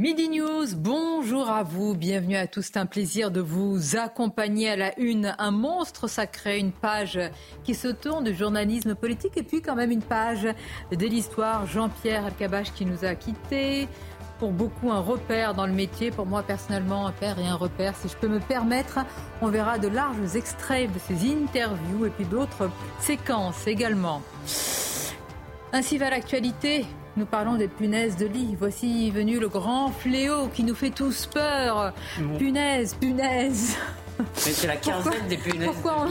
Midi News, bonjour à vous, bienvenue à tous. C'est un plaisir de vous accompagner à la une. Un monstre sacré, une page qui se tourne du journalisme politique et puis quand même une page de l'histoire. Jean-Pierre Alcabache qui nous a quittés. Pour beaucoup, un repère dans le métier. Pour moi, personnellement, un père et un repère. Si je peux me permettre, on verra de larges extraits de ces interviews et puis d'autres séquences également. Ainsi va l'actualité. Nous parlons des punaises de lit. Voici venu le grand fléau qui nous fait tous peur. Punaise, punaise. Mais c'est la quinzaine des punaises. Pourquoi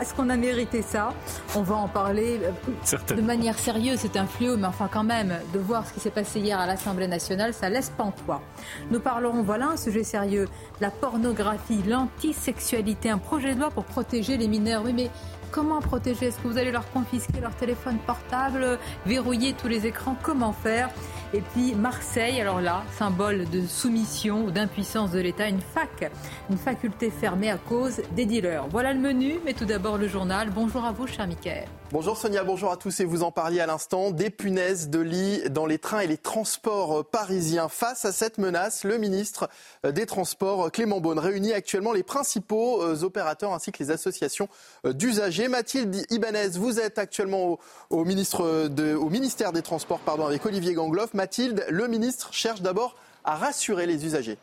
est-ce qu'on a mérité ça? On va en parler euh, de manière sérieuse. C'est un fléau, mais enfin quand même, de voir ce qui s'est passé hier à l'Assemblée nationale, ça laisse pantois. Nous parlerons, voilà un sujet sérieux, la pornographie, l'antisexualité, un projet de loi pour protéger les mineurs. Oui, mais comment protéger? Est-ce que vous allez leur confisquer leur téléphone portable, verrouiller tous les écrans? Comment faire? Et puis Marseille, alors là, symbole de soumission ou d'impuissance de l'État, une fac, une faculté fermée à cause des dealers. Voilà le menu, mais tout d'abord le journal. Bonjour à vous, cher Mickaël. Bonjour Sonia, bonjour à tous et vous en parliez à l'instant, des punaises de lit dans les trains et les transports parisiens. Face à cette menace, le ministre des Transports, Clément Beaune, réunit actuellement les principaux euh, opérateurs ainsi que les associations euh, d'usagers. Mathilde Ibanez, vous êtes actuellement au, au ministère des Transports pardon, avec Olivier Gangloff. Mathilde, le ministre cherche d'abord à rassurer les usagers.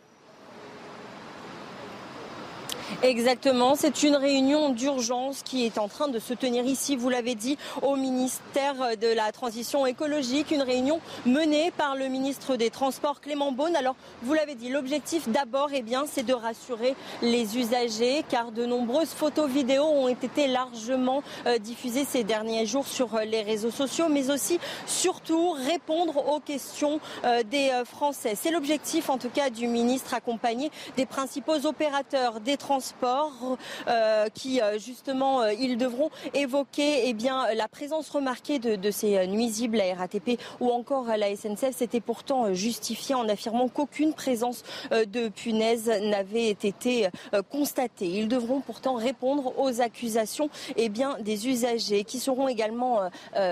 Exactement, c'est une réunion d'urgence qui est en train de se tenir ici, vous l'avez dit, au ministère de la Transition écologique, une réunion menée par le ministre des Transports Clément Beaune. Alors, vous l'avez dit, l'objectif d'abord, eh bien, c'est de rassurer les usagers car de nombreuses photos vidéos ont été largement euh, diffusées ces derniers jours sur euh, les réseaux sociaux, mais aussi surtout répondre aux questions euh, des Français. C'est l'objectif en tout cas du ministre accompagné des principaux opérateurs des transports euh, qui euh, justement euh, ils devront évoquer eh bien la présence remarquée de, ces nuisibles à RATP ou encore à la SNCF. C'était pourtant justifié en affirmant qu'aucune présence de punaises n'avait été constatée. Ils devront pourtant répondre aux accusations eh bien, des usagers qui seront également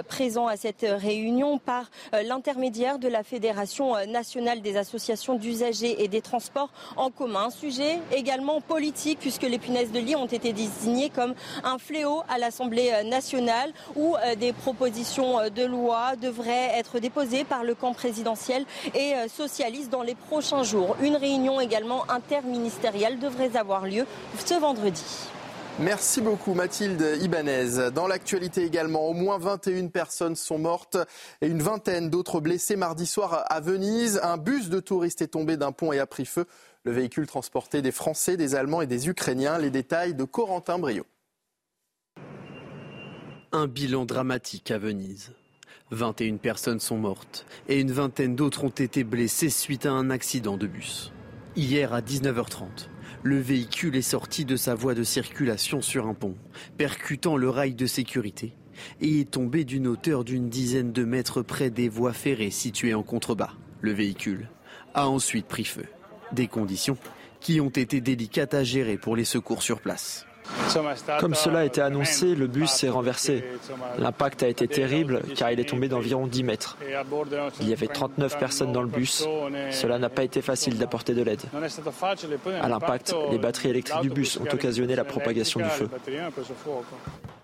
présents à cette réunion par l'intermédiaire de la Fédération nationale des associations d'usagers et des transports en commun. Un sujet également politique puisque les punaises de lit ont été désignées comme un fléau à l'Assemblée nationale où euh, des propositions euh, de loi devraient être déposées par le camp présidentiel et euh, socialiste dans les prochains jours. Une réunion également interministérielle devrait avoir lieu ce vendredi. Merci beaucoup Mathilde Ibanez. Dans l'actualité également, au moins 21 personnes sont mortes et une vingtaine d'autres blessées mardi soir à Venise. Un bus de touristes est tombé d'un pont et a pris feu. Le véhicule transportait des Français, des Allemands et des Ukrainiens. Les détails de Corentin Brio. Un bilan dramatique à Venise. 21 personnes sont mortes et une vingtaine d'autres ont été blessées suite à un accident de bus. Hier à 19h30, le véhicule est sorti de sa voie de circulation sur un pont, percutant le rail de sécurité et est tombé d'une hauteur d'une dizaine de mètres près des voies ferrées situées en contrebas. Le véhicule a ensuite pris feu. Des conditions qui ont été délicates à gérer pour les secours sur place. Comme cela a été annoncé, le bus s'est renversé. L'impact a été terrible car il est tombé d'environ 10 mètres. Il y avait 39 personnes dans le bus. Cela n'a pas été facile d'apporter de l'aide. À l'impact, les batteries électriques du bus ont occasionné la propagation du feu.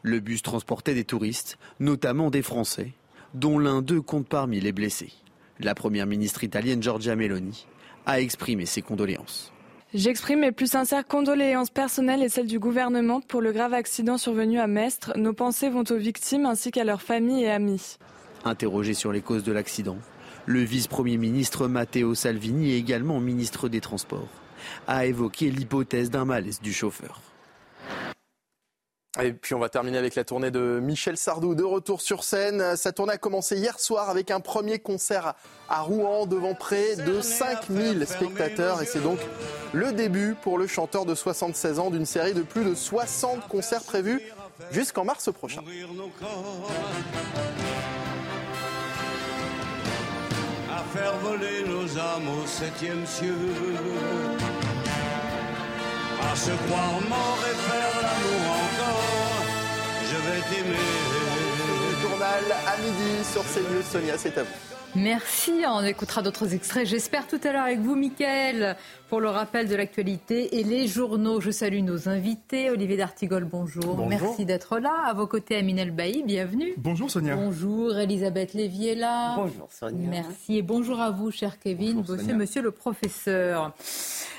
Le bus transportait des touristes, notamment des Français, dont l'un d'eux compte parmi les blessés. La première ministre italienne Giorgia Meloni a exprimé ses condoléances. J'exprime mes plus sincères condoléances personnelles et celles du gouvernement pour le grave accident survenu à Mestre. Nos pensées vont aux victimes ainsi qu'à leurs familles et amis. Interrogé sur les causes de l'accident, le vice-premier ministre Matteo Salvini, également ministre des Transports, a évoqué l'hypothèse d'un malaise du chauffeur. Et puis on va terminer avec la tournée de Michel Sardou, de retour sur scène. Sa tournée a commencé hier soir avec un premier concert à Rouen devant près de 5000 spectateurs. Et c'est donc le début pour le chanteur de 76 ans d'une série de plus de 60 concerts prévus jusqu'en mars prochain. À faire voler nos âmes au à se croire mort et faire l'amour encore. Je vais t'aimer. Journal à midi sur CNews. Sonia, c'est à vous. Merci, on écoutera d'autres extraits. J'espère tout à l'heure avec vous, Mickaël, pour le rappel de l'actualité et les journaux. Je salue nos invités. Olivier D'Artigol, bonjour. Merci d'être là. À vos côtés, Aminel Bailly, bienvenue. Bonjour Sonia. Bonjour, Elisabeth Lévy est là. Bonjour Sonia. Merci et bonjour à vous, cher Kevin. Bonjour, monsieur le professeur.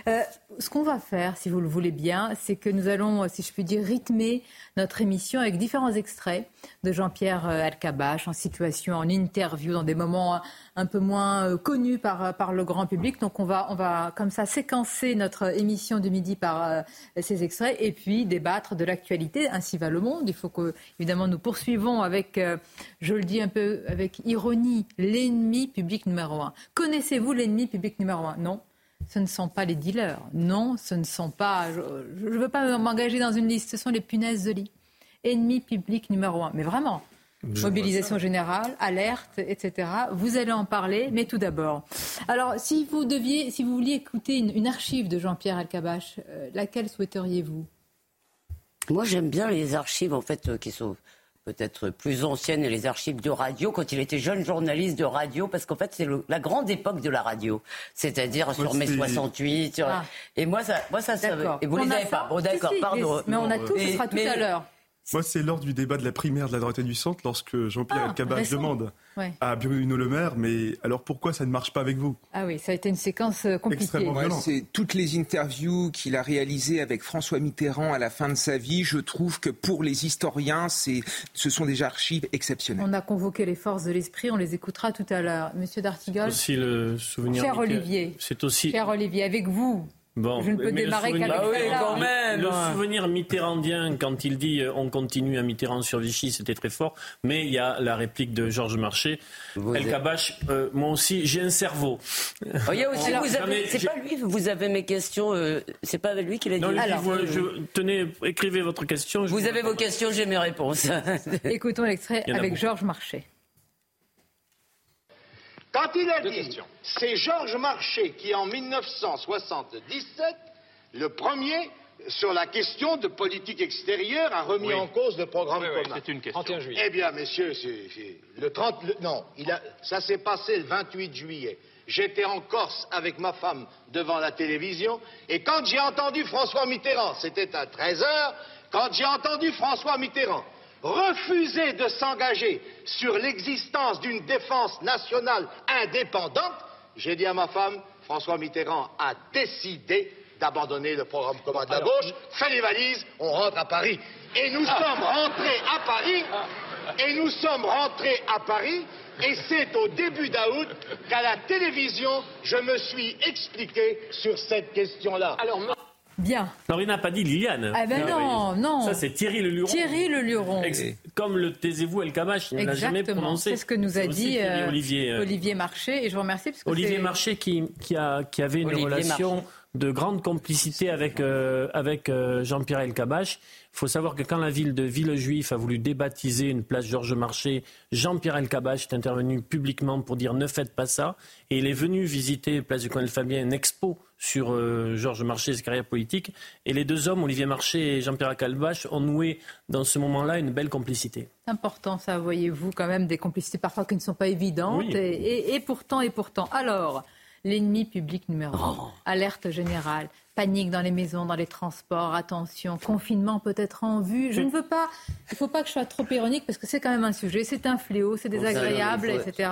Euh, ce qu'on va faire, si vous le voulez bien, c'est que nous allons, si je puis dire, rythmer notre émission avec différents extraits de Jean-Pierre euh, Alcabache en situation, en interview, dans des moments un peu moins euh, connus par, par le grand public. Donc on va, on va comme ça séquencer notre émission de midi par ces extraits et puis débattre de l'actualité. Ainsi va le monde. Il faut que, évidemment, nous poursuivons avec, je le dis un peu avec ironie, l'ennemi public numéro un. Connaissez-vous l'ennemi public numéro un? Non ce ne sont pas les dealers. Non, ce ne sont pas. Je ne veux pas m'engager dans une liste. Ce sont les punaises de lit. Ennemi public numéro un. Mais vraiment. Mobilisation générale, alerte, etc. Vous allez en parler, mais tout d'abord. Alors, si vous deviez, si vous vouliez écouter une, archive de Jean-Pierre Alcabache, euh, laquelle souhaiteriez-vous? Moi, j'aime bien les archives en fait euh, qui sont peut-être plus ancienne, les archives de radio, quand il était jeune journaliste de radio, parce qu'en fait, c'est la grande époque de la radio. C'est-à-dire sur mai 68. Ah. Et moi, ça, moi, ça, ça Et vous les avez pas. Bon, d'accord, pardon. Mais on a tout, ce sera tout à l'heure. Moi, c'est lors du débat de la primaire de la droite et du centre, lorsque Jean-Pierre ah, demande à Bruno Le Maire, mais alors pourquoi ça ne marche pas avec vous? Ah oui, ça a été une séquence euh, compliquée. c'est toutes les interviews qu'il a réalisées avec François Mitterrand à la fin de sa vie. Je trouve que pour les historiens, ce sont des archives exceptionnelles. On a convoqué les forces de l'esprit, on les écoutera tout à l'heure. Monsieur Dartigol. Aussi le souvenir. Cher Olivier. C'est aussi. Cher Olivier, avec vous, Bon, je ne peux démarrer qu'avec ah oui, quand même. Le souvenir mitterrandien, quand il dit euh, on continue à Mitterrand sur Vichy, c'était très fort. Mais il y a la réplique de Georges Marché. El Kabash, euh, moi aussi, j'ai un cerveau. Oh, il y a aussi, vous avez, c'est pas lui, vous avez mes questions, euh, c'est pas lui qui l'a dit. Non, Alors, je, tenez, écrivez votre question. Vous avez vos questions, j'ai mes réponses. Écoutons l'extrait avec Georges Marché. Quand il a dit, c'est Georges Marchais qui, en 1977, le premier, sur la question de politique extérieure, a remis en cause le programme commun. c'est une question. Eh bien, messieurs, le 30, non, il a, ça s'est passé le 28 juillet. J'étais en Corse avec ma femme devant la télévision, et quand j'ai entendu François Mitterrand, c'était à 13 heures, quand j'ai entendu François Mitterrand refuser de s'engager sur l'existence d'une défense nationale indépendante, j'ai dit à ma femme, François Mitterrand a décidé d'abandonner le programme commun de la gauche, fais les valises, on rentre à Paris. Et nous ah. sommes rentrés à Paris, et nous sommes rentrés à Paris, et c'est au début d'août qu'à la télévision, je me suis expliqué sur cette question-là. Bien. Alors il n'a pas dit Liliane. Ah ben non, non. Ça c'est Thierry Le Luron. Thierry Le Luron. Comme le taisez-vous El Kamash, il n'a jamais prononcé. C'est ce que nous a dit euh, Olivier, euh, Olivier Marché et je vous remercie parce que Olivier Marché qui, qui, a, qui avait une relation de grande complicité avec, euh, avec Jean-Pierre El Kabash. Il faut savoir que quand la ville de Villejuif a voulu débaptiser une place Georges Marché, Jean-Pierre Elkabbach est intervenu publiquement pour dire ne faites pas ça. Et il est venu visiter place du Colonel Fabien, une expo sur euh, Georges Marché et sa carrière politique. Et les deux hommes, Olivier Marché et Jean-Pierre Elkabbach, ont noué dans ce moment-là une belle complicité. C'est important, ça, voyez-vous, quand même, des complicités parfois qui ne sont pas évidentes. Et, pourtant, et pourtant. Alors, l'ennemi public numéro un, oh. alerte générale panique dans les maisons, dans les transports, attention, confinement peut-être en vue. Je ne veux pas, il ne faut pas que je sois trop ironique parce que c'est quand même un sujet, c'est un fléau, c'est désagréable, etc.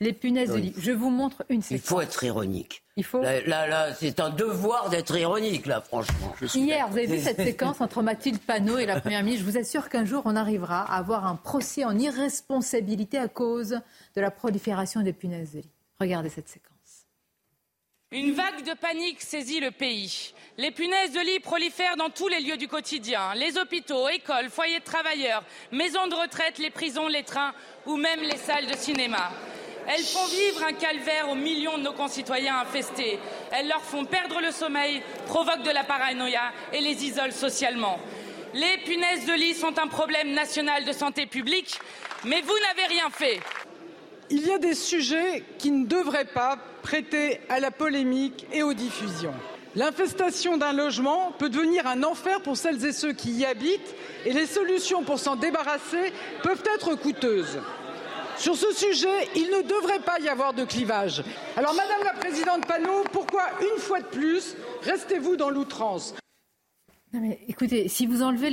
Les punaises de lit. Je vous montre une séquence. Il faut être ironique. Il faut. Là, là, c'est un devoir d'être ironique, là, franchement. Hier, vous avez vu cette séquence entre Mathilde Panot et la Première ministre. Je vous assure qu'un jour, on arrivera à avoir un procès en irresponsabilité à cause de la prolifération des punaises de lit. Regardez cette séquence. Une vague de panique saisit le pays. Les punaises de lit prolifèrent dans tous les lieux du quotidien, les hôpitaux, écoles, foyers de travailleurs, maisons de retraite, les prisons, les trains ou même les salles de cinéma. Elles font vivre un calvaire aux millions de nos concitoyens infestés. Elles leur font perdre le sommeil, provoquent de la paranoïa et les isolent socialement. Les punaises de lit sont un problème national de santé publique, mais vous n'avez rien fait. Il y a des sujets qui ne devraient pas prêter à la polémique et aux diffusions. L'infestation d'un logement peut devenir un enfer pour celles et ceux qui y habitent et les solutions pour s'en débarrasser peuvent être coûteuses. Sur ce sujet, il ne devrait pas y avoir de clivage. Alors, Madame la Présidente Panot, pourquoi, une fois de plus, restez-vous dans l'outrance? Écoutez, si vous enlevez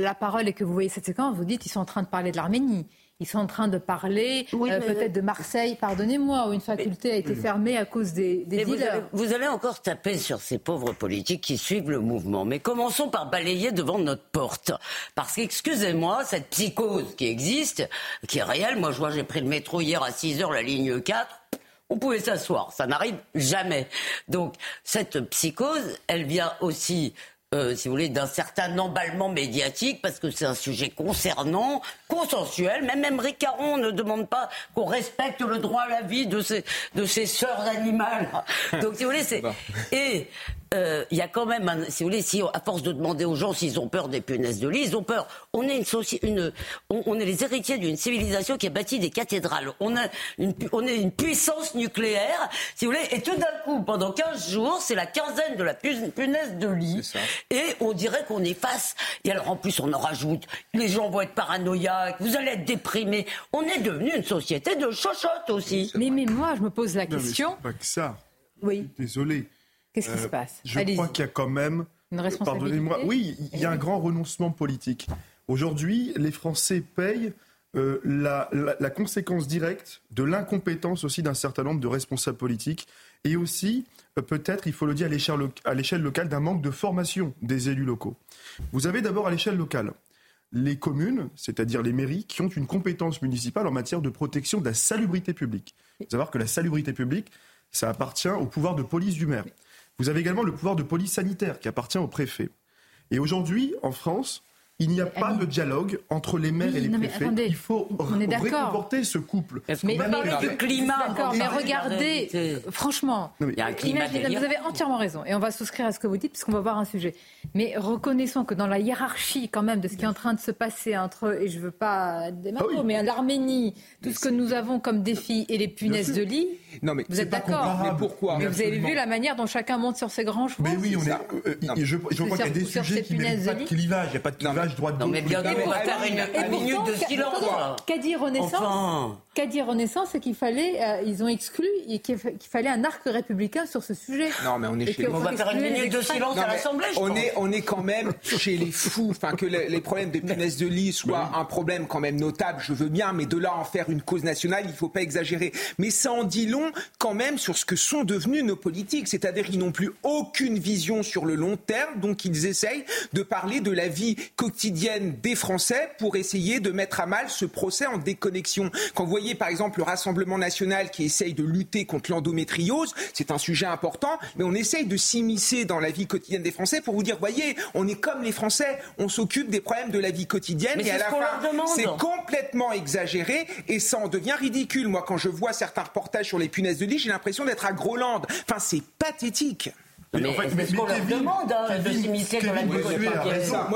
la parole et que vous voyez cette séquence, vous dites qu'ils sont en train de parler de l'Arménie. Ils sont en train de parler euh, peut-être de Marseille, pardonnez-moi, où une faculté a été fermée à cause des, des dealers. Vous allez, encore taper sur ces pauvres politiques qui suivent le mouvement. Mais commençons par balayer devant notre porte. Parce qu'excusez-moi, cette psychose qui existe, qui est réelle, moi je vois, j'ai pris le métro hier à 6 heures, la ligne 4, on pouvait s'asseoir. Ça n'arrive jamais. Donc, cette psychose, elle vient aussi euh, si vous voulez, d'un certain emballement médiatique, parce que c'est un sujet concernant, consensuel. Même Émeric Caron ne demande pas qu'on respecte le droit à la vie de ses, de ses sœurs animales. Donc, si vous voulez, c'est... Et euh, il y a quand même, si vous voulez, si à force de demander aux gens s'ils ont peur des punaises de lit, ils ont peur. On est une, une on, est les héritiers d'une civilisation qui a bâti des cathédrales. On a une, on est une puissance nucléaire, si vous voulez, et tout d'un coup, pendant 15 jours, c'est la quinzaine de la punaise de lit, et on dirait qu'on est face. Et alors en plus, on en rajoute. Les gens vont être paranoïaques, vous allez être déprimés. On est devenu une société de chochottes aussi. Mais, mais moi, je me pose la question. Non, pas que ça. Oui. Désolé. Qu'est-ce qui se euh, passe? Je crois qu'il y a quand même. Une Pardonnez-moi. Oui, il y a un grand renoncement politique. Aujourd'hui, les Français payent euh, la, conséquence directe de l'incompétence aussi d'un certain nombre de responsables politiques et aussi, euh, peut-être, il faut le dire, à l'échelle locale, d'un manque de formation des élus locaux. Vous avez d'abord à l'échelle locale les communes, c'est-à-dire les mairies, qui ont une compétence municipale en matière de protection de la salubrité publique. Il faut savoir que la salubrité publique, ça appartient au pouvoir de police du maire. Vous avez également le pouvoir de police sanitaire qui appartient au préfet. Et aujourd'hui, en France, il n'y a pas de dialogue entre les maires et les préfets. il faut réconforter ce couple. Mais du climat. D'accord, mais regardez, franchement, il y a un climat vous avez entièrement raison. Et on va souscrire à ce que vous dites, puisqu'on va voir un sujet. Mais reconnaissons que dans la hiérarchie, quand même, de ce qui est en train de se passer entre, et je ne veux pas démarrer, ah mais l'Arménie, tout ce que nous avons comme défi et les punaises de lit, non, mais vous êtes d'accord. Mais pourquoi Mais vous avez vu la manière dont chacun monte sur ses grands chevaux Mais oui, on est, euh, je, je crois qu'il y a des sujets qui n'ont pas de clivage. Il n'y a pas de clivage droite Non, mais bien on va faire une, minute de silence. Qu'a dit Renaissance Qu'a dit Renaissance C'est qu'il fallait, euh, ils ont exclu qu'il fallait un arc républicain sur ce sujet. Non, mais on est chez On va faire une minute de silence à l'Assemblée. On est, on est quand même chez les fous. Enfin, que les, problèmes de punaises de lit soient un problème quand même notable, je veux bien, mais de là en faire une cause nationale, il ne faut pas exagérer. Mais ça en dit long quand même sur ce que sont devenus nos politiques. C'est-à-dire qu'ils n'ont plus aucune vision sur le long terme, donc ils essayent de parler de la vie quotidienne des Français pour essayer de mettre à mal ce procès en déconnexion. Quand vous voyez par exemple le Rassemblement national qui essaye de lutter contre l'endométriose, c'est un sujet important, mais on essaye de s'immiscer dans la vie quotidienne des Français pour vous dire, voyez, on est comme les Français, on s'occube des problèmes de la vie quotidienne et à la fin, c'est complètement exagéré et ça en devient ridicule. Moi, quand je vois certains reportages sur les punaises de lit, j'ai l'impression d'être à Groland. Enfin, c'est pathétique. Mais, en fait, mais, ce qu'on leur demande hein, de s'immiscer dans la Moi,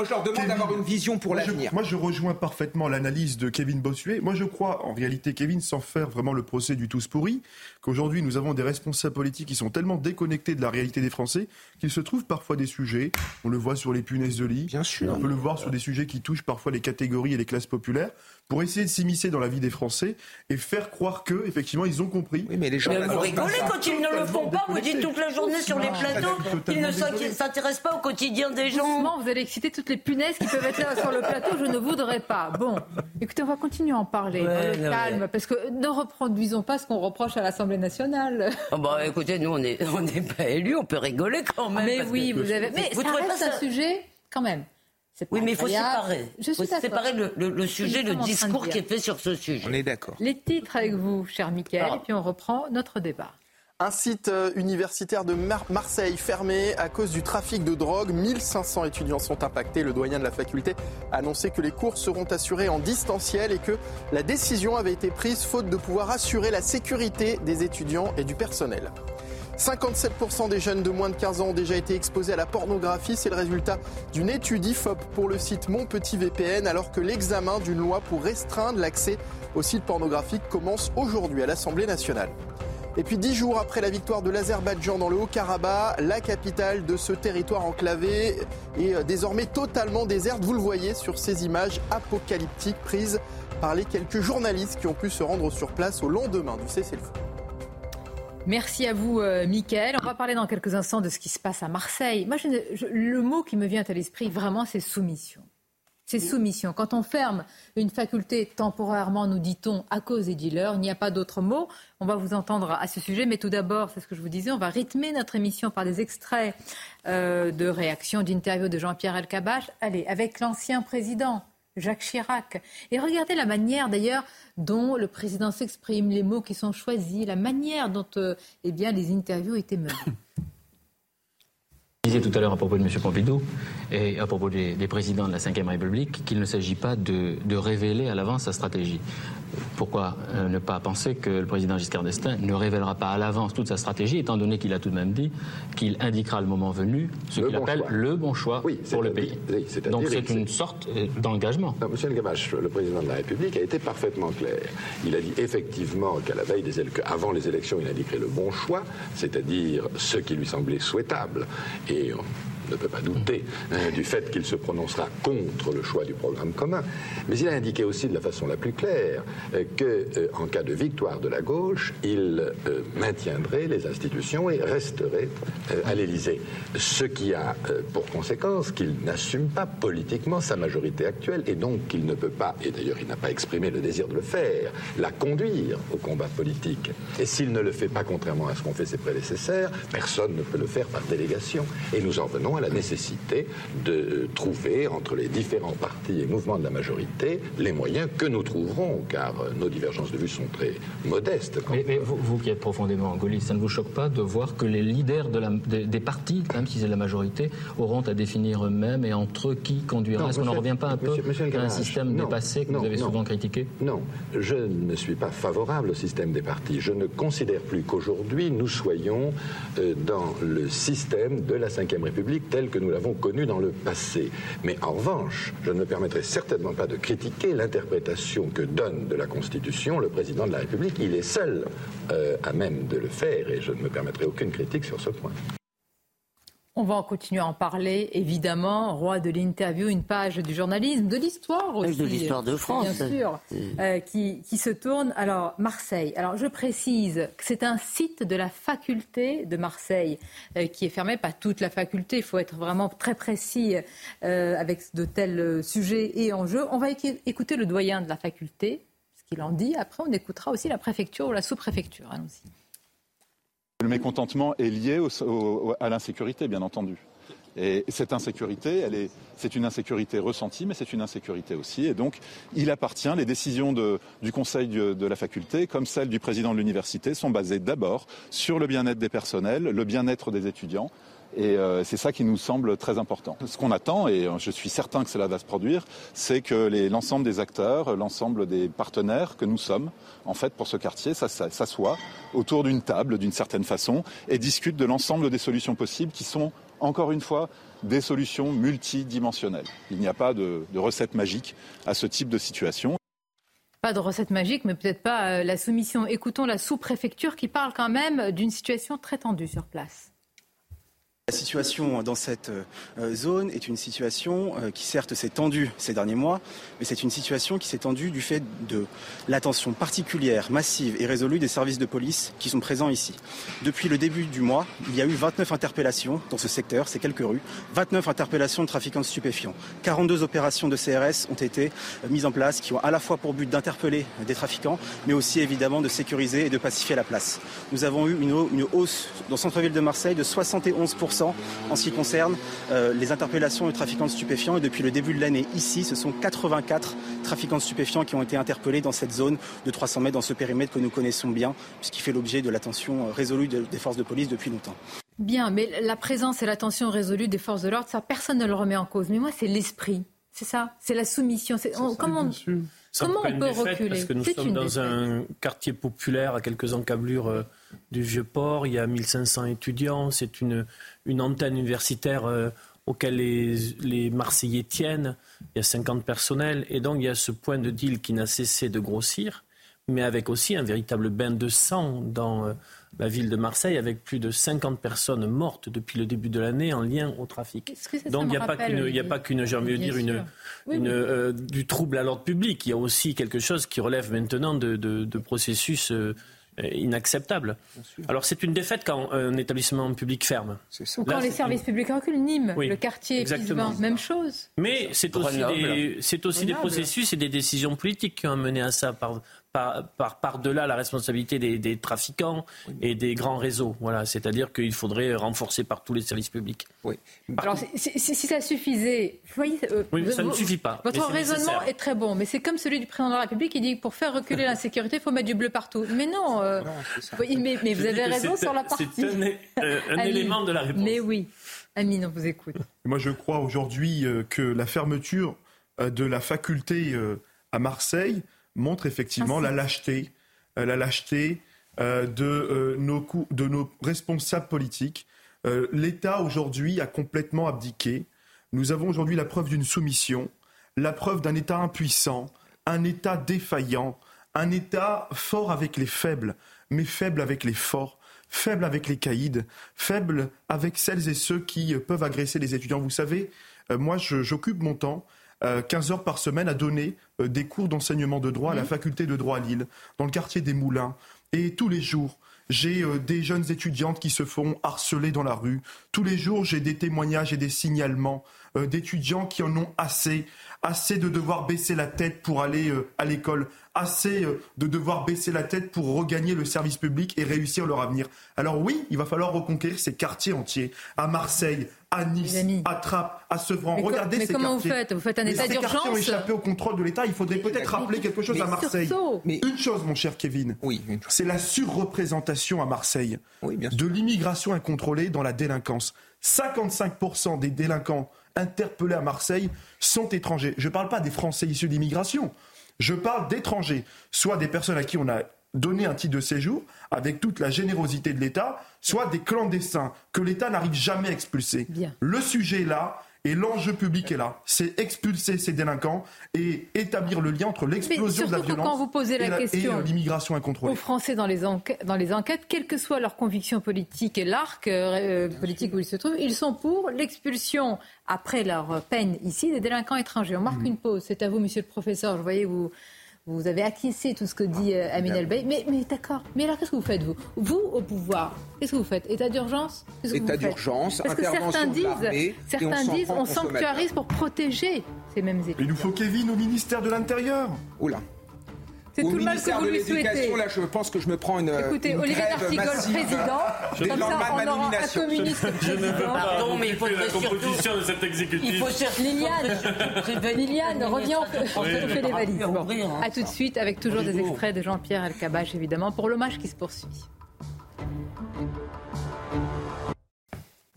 je leur demande d'avoir une vision pour l'avenir. Moi, je rejoins parfaitement l'analyse de Kevin Bossuet. Moi, je crois, en réalité, Kevin, sans faire vraiment le procès du tous pourri, qu'aujourd'hui, nous avons des responsables politiques qui sont tellement déconnectés de la réalité des Français qu'il se trouve parfois des sujets, on le voit sur les punaises de lit, Bien sûr. on peut le voir sur des sujets qui touchent parfois les catégories et les classes populaires, pour essayer de s'immiscer dans la vie des Français et faire croire que effectivement ils ont compris. Oui, mais les gens. vous rigolez quand ils ne le font pas. Vous dites toute la journée sur les plateaux qu'ils ne s'intéressent pas au quotidien des gens. vous allez exciter toutes les punaises qui peuvent être là sur le plateau. Je ne voudrais pas. Bon, écoutez, on va continuer à en parler. calme, parce que ne reproduisons pas ce qu'on reproche à l'Assemblée nationale. Oh bah, écoutez, nous on n'est on pas élus, on peut rigoler quand même. Mais oui, vous avez. Mais vous ça reste un sujet quand même. Oui, mais il faut séparer. Il faut séparer le, sujet, le discours qui est fait sur ce sujet. On est d'accord. Les titres avec vous, cher Mickaël, et puis on reprend notre débat. Un site euh, universitaire de Marseille fermé à cause du trafic de drogue. 1500 étudiants sont impactés. Le doyen de la faculté a annoncé que les cours seront assurés en distanciel et que la décision avait été prise faute de pouvoir assurer la sécurité des étudiants et du personnel. 57% des jeunes de moins de 15 ans ont déjà été exposés à la pornographie. C'est le résultat d'une étude IFOP pour le site Mon Petit VPN, alors que l'examen d'une loi pour restreindre l'accès aux sites pornographiques commence aujourd'hui à l'Assemblée nationale. Et puis dix jours après la victoire de l'Azerbaïdjan dans le Haut-Karabakh, la capitale de ce territoire enclavé est euh, désormais totalement déserte. Vous le voyez sur ces images apocalyptiques prises par les quelques journalistes qui ont pu se rendre sur place au lendemain du cessez-le-feu. Merci à vous, euh, Mickaël. On va parler dans quelques instants de ce qui se passe à Marseille. Moi, le mot qui me vient à l'esprit, vraiment, c'est soumission. C'est soumission. Quand on ferme une faculté temporairement, nous dit-on, à cause des dealers, il n'y a pas d'autre mot. On va vous entendre à ce sujet, mais tout d'abord, c'est ce que je vous disais, on va rythmer notre émission par des extraits euh, de réactions, d'interviews de Jean-Pierre Elkabach. Allez, avec l'ancien président. Jacques Chirac. Et regardez la manière d'ailleurs dont le président s'exprime, les mots qui sont choisis, la manière dont euh, eh bien, les interviews étaient menées. Je disais tout à l'heure à propos de M. Pompidou et à propos des, présidents de la Ve République qu'il ne s'agit pas de, révéler à l'avance sa stratégie. Pourquoi euh, ne pas penser que le président Giscard d'Estaing ne révélera pas à l'avance toute sa stratégie, étant donné qu'il a tout de même dit qu'il indiquera le moment venu ce qu'il appelle le bon choix pour le pays. Donc c'est une sorte euh, d'engagement. Monsieur Gamache, le président de la République a été parfaitement clair. Il a dit effectivement qu'à la veille des avant les élections, il indiquerait le bon choix, c'est-à-dire ce qui lui semblait souhaitable et ne peut pas douter hein, du fait qu'il se prononcera contre le choix du programme commun. Mais il a indiqué aussi de la façon la plus claire euh, que, euh, en cas de victoire de la gauche, il euh, maintiendrait les institutions et resterait à l'Élysée. Ce qui a pour conséquence qu'il n'assume pas politiquement sa majorité actuelle et donc qu'il ne peut pas, et d'ailleurs il n'a pas exprimé le désir de le faire, la conduire au combat politique. Et s'il ne le fait pas contrairement à ce qu'ont fait ses prédécesseurs, personne ne peut le faire par délégation. Et nous en venons à la nécessité de trouver entre les différents partis et mouvements de la majorité les moyens que nous trouverons, car euh, nos divergences de vues sont très modestes. Mais, vous, qui êtes profondément gaulliste, ça ne vous choque pas de voir que les leaders de la, des, partis, même si c'est la majorité, auront à définir eux-mêmes et entre eux qui conduira? Est-ce qu'on n'en revient pas un peu à un système dépassé que vous avez souvent critiqué? Non, je ne suis pas favorable au système des partis. Je ne considère plus qu'aujourd'hui nous soyons euh, dans le système de la Ve République tel que nous l'avons connu dans le passé. Mais en revanche, je ne me permettrai certainement pas de critiquer l'interprétation que donne de la Constitution le président de la République. Il est seul euh, à même de le faire et je ne me permettrai aucune critique sur ce point. On va en continuer à en parler, évidemment. Roi de l'interview, une page du journalisme, de l'histoire aussi. De l'histoire de France. Bien sûr, euh, qui, qui, se tourne. Alors, Marseille. Alors, je précise que c'est un site de la faculté de Marseille euh, qui est fermé, pas toute la faculté. Il faut être vraiment très précis euh, avec de tels sujets et enjeux. On va écouter le doyen de la faculté, ce qu'il en dit. Après, on écoutera aussi la préfecture ou la sous-préfecture. Allons-y. Le mécontentement est lié à l'insécurité, bien entendu. Et cette insécurité, c'est une insécurité ressentie, mais c'est une insécurité aussi. Et donc, il appartient, les décisions du conseil de, la faculté, comme celles du président de l'université, sont basées d'abord sur le bien-être des personnels, le bien-être des étudiants, et euh, c'est ça qui nous semble très important. Ce qu'on attend, et je suis certain que cela va se produire, c'est que l'ensemble des acteurs, l'ensemble des partenaires que nous sommes, en fait, pour ce quartier, s'assoient autour d'une table, d'une certaine façon, et discutent de l'ensemble des solutions possibles qui sont, encore une fois, des solutions multidimensionnelles. Il n'y a pas de, de recette magique à ce type de situation. Pas de recette magique, mais peut-être pas euh, la soumission. Écoutons la sous-préfecture qui parle quand même d'une situation très tendue sur place. La situation dans cette euh, zone est une situation euh, qui certes s'est tendue ces derniers mois, mais c'est une situation qui s'est tendue du fait de l'attention particulière, massive et résolue des services de police qui sont présents ici. Depuis le début du mois, il y a eu 29 interpellations dans ce secteur, c'est quelques rues, 29 interpellations de trafiquants de stupéfiants. 42 opérations de CRS ont été euh, mises en place qui ont à la fois pour but d'interpeller des trafiquants, mais aussi évidemment de sécuriser et de pacifier la place. Nous avons eu une, hausse dans le centre-ville de Marseille de 71% 10% en ce qui concerne euh, les interpellations de trafiquants de stupéfiants. Et depuis le début de l'année, ici, ce sont 84 trafiquants de stupéfiants qui ont été interpellés dans cette zone de 300 mètres, dans ce périmètre que nous connaissons bien, puisqu'il fait l'objet de l'attention résolue des forces de police depuis longtemps. Bien, mais la présence et l'attention résolue des forces de l'ordre, ça, personne ne le remet en cause. Mais moi, c'est l'esprit. C'est ça, c'est la soumission. comment comment on peut reculer Parce que nous sommes dans un quartier populaire à quelques encablures euh, du Vieux-Port. Il y a 1500 étudiants. C'est une, une antenne universitaire euh, auquel les, les, Marseillais tiennent. Il y a 50 personnels. Et donc, il y a ce point de deal qui n'a cessé de grossir, mais avec aussi un véritable bain de sang dans. Euh, la ville de Marseille avec plus de 50 personnes mortes depuis le début de l'année en lien au trafic. Donc il n'y a, pas qu'une, j'ai envie de dire, une, euh, du trouble à l'ordre public. Il y a aussi quelque chose qui relève maintenant de, processus euh, inacceptables. Alors c'est une défaite quand un établissement public ferme. Ou quand les services publics reculent. Nîmes, le quartier Pisevin, même chose. Mais c'est aussi, des, c'est aussi des processus et des décisions politiques qui ont mené à ça par, par, par, delà la responsabilité des, trafiquants et des grands réseaux. Voilà, c'est-à-dire qu'il faudrait renforcer par tous les services publics. Oui. Alors, si, ça suffisait, vous voyez, euh, oui, ça ne suffit pas. Votre raisonnement est très bon, mais c'est comme celui du président de la République qui dit que pour faire reculer l'insécurité, il faut mettre du bleu partout. Mais non, euh, mais, vous avez raison sur la partie. C'est un, euh, élément de la réponse. Mais oui. Amine, on vous écoute. Moi, je crois aujourd'hui que la fermeture de la faculté à Marseille montre effectivement ah, la lâcheté, euh, la lâcheté euh, de, euh, nos de nos responsables politiques. L'État aujourd'hui a complètement abdiqué. Nous avons aujourd'hui la preuve d'une soumission, la preuve d'un État impuissant, un État défaillant, un État fort avec les faibles, mais faible avec les forts, faible avec les caïds, faible avec celles et ceux qui peuvent agresser les étudiants. Vous savez, moi j'occupe mon temps 15 heures par semaine à donner euh, des cours d'enseignement de droit à la faculté de droit à Lille, dans le quartier des Moulins. Et tous les jours, j'ai euh, des jeunes étudiantes qui se font harceler dans la rue. Tous les jours, j'ai des témoignages et des signalements euh, d'étudiants qui en ont assez, assez de devoir baisser la tête pour aller à l'école, assez de devoir baisser la tête pour regagner le service public et réussir leur avenir. Alors oui, il va falloir reconquérir ces quartiers entiers, à Marseille, à Nice, à Trappes, à Sevran. Regardez mais ces comment quartiers. vous faites Vous faites un état d'urgence Ces quartiers ont échappé au contrôle de l'État. Il faudrait peut-être rappeler quelque chose à Marseille. Mais une chose, mon cher Kevin, oui, c'est la surreprésentation à Marseille de l'immigration incontrôlée dans la délinquance. 55% des délinquants interpellés à Marseille sont étrangers. Je ne parle pas des Français issus d'immigration. Je parle d'étrangers, soit des personnes à qui on a donner un titre de séjour avec toute la générosité de l'État, soit des clandestins que l'État n'arrive jamais à expulser. Le sujet est là. Et l'enjeu public est là, c'est expulser ces délinquants et établir le lien entre l'explosion de la violence quand vous posez la et question l'immigration incontrôlée. Aux Français dans les, enquêtes, dans les enquêtes, quelles que soient leurs convictions politiques et l'arc euh, politique où ils se trouvent, ils sont pour l'expulsion après leur peine ici des délinquants étrangers. On marque mmh. une pause. C'est à vous, monsieur le professeur. Je voyais vous vous avez acquiescé tout ce que dit euh, Amin Mais, mais d'accord. Mais alors, qu'est-ce que vous faites, vous? Vous, au pouvoir, qu'est-ce que vous faites? État d'urgence? État d'urgence, Parce que certains disent, certains on disent, on sanctuarise pour protéger ces mêmes études. Il nous faut Kevin au ministère de l'Intérieur. Oula. C'est tout le mal que vous lui souhaitez. Là, je pense que je me prends une. Écoutez, Olivier D'Artigol, président. Je comme ça, on aura un communiste Je ne veux pas Pardon, mais il faut la composition de cet exécutif. Il faut chercher Liliane. Liliane, reviens, on fait des valises. Bon. À tout de suite, avec toujours des extraits de Jean-Pierre Elkabach, évidemment, pour l'hommage qui se poursuit.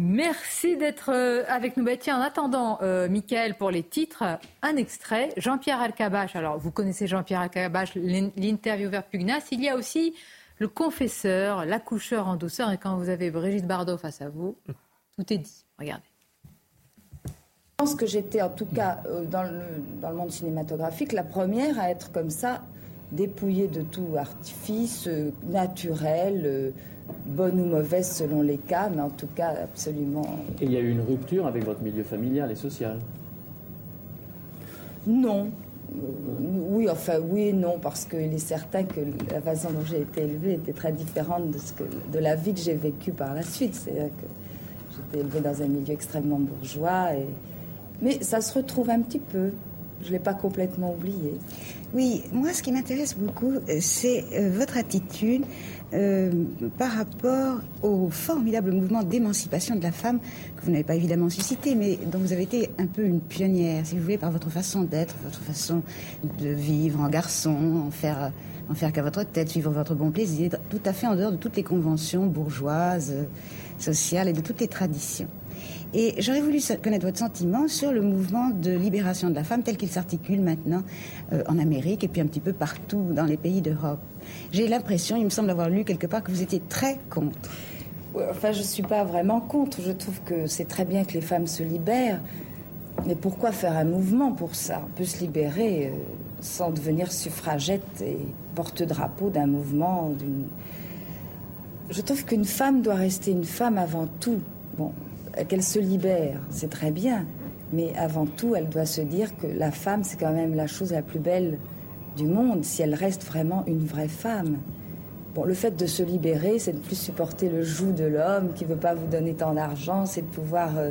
Merci d'être euh, avec nous. Bah, en attendant, euh, Michael, pour les titres, un extrait. Jean-Pierre Alcabache. Alors, vous connaissez Jean-Pierre Alcabache, l'intervieweur pugnace. Il y a aussi le confesseur, l'accoucheur en douceur. Et quand vous avez Brigitte Bardot face à vous, tout est dit. Regardez. Je pense que j'étais, en tout cas, euh, dans le, dans le monde cinématographique, la première à être comme ça, dépouillée de tout artifice naturel bonne ou mauvaise selon les cas, mais en tout cas absolument. Et il y a eu une rupture avec votre milieu familial et social Non. Oui, enfin oui et non, parce qu'il est certain que la façon dont j'ai été élevée était très différente de, ce que, de la vie que j'ai vécue par la suite. C'est-à-dire que j'étais élevée dans un milieu extrêmement bourgeois, et... mais ça se retrouve un petit peu. Je ne l'ai pas complètement oublié. Oui, moi, ce qui m'intéresse beaucoup, euh, c'est euh, votre attitude euh, par rapport au formidable mouvement d'émancipation de la femme que vous n'avez pas évidemment suscité, mais dont vous avez été un peu une pionnière, si vous voulez, par votre façon d'être, votre façon de vivre en garçon, en faire, en faire qu'à votre tête, vivre votre bon plaisir, tout à fait en dehors de toutes les conventions bourgeoises, sociales et de toutes les traditions. Et j'aurais voulu connaître votre sentiment sur le mouvement de libération de la femme tel qu'il s'articule maintenant euh, en Amérique et puis un petit peu partout dans les pays d'Europe. J'ai l'impression, il me semble avoir lu quelque part, que vous étiez très contre. Enfin, je ne suis pas vraiment contre. Je trouve que c'est très bien que les femmes se libèrent. Mais pourquoi faire un mouvement pour ça? On peut se libérer euh, sans devenir suffragette et porte-drapeau d'un mouvement. Je trouve qu'une femme doit rester une femme avant tout. Bon, qu'elle se libère, c'est très bien. Mais avant tout, elle doit se dire que la femme, c'est quand même la chose la plus belle du monde, si elle reste vraiment une vraie femme. Bon, le fait de se libérer, c'est de plus supporter le joug de l'homme qui ne veut pas vous donner tant d'argent, c'est de pouvoir euh,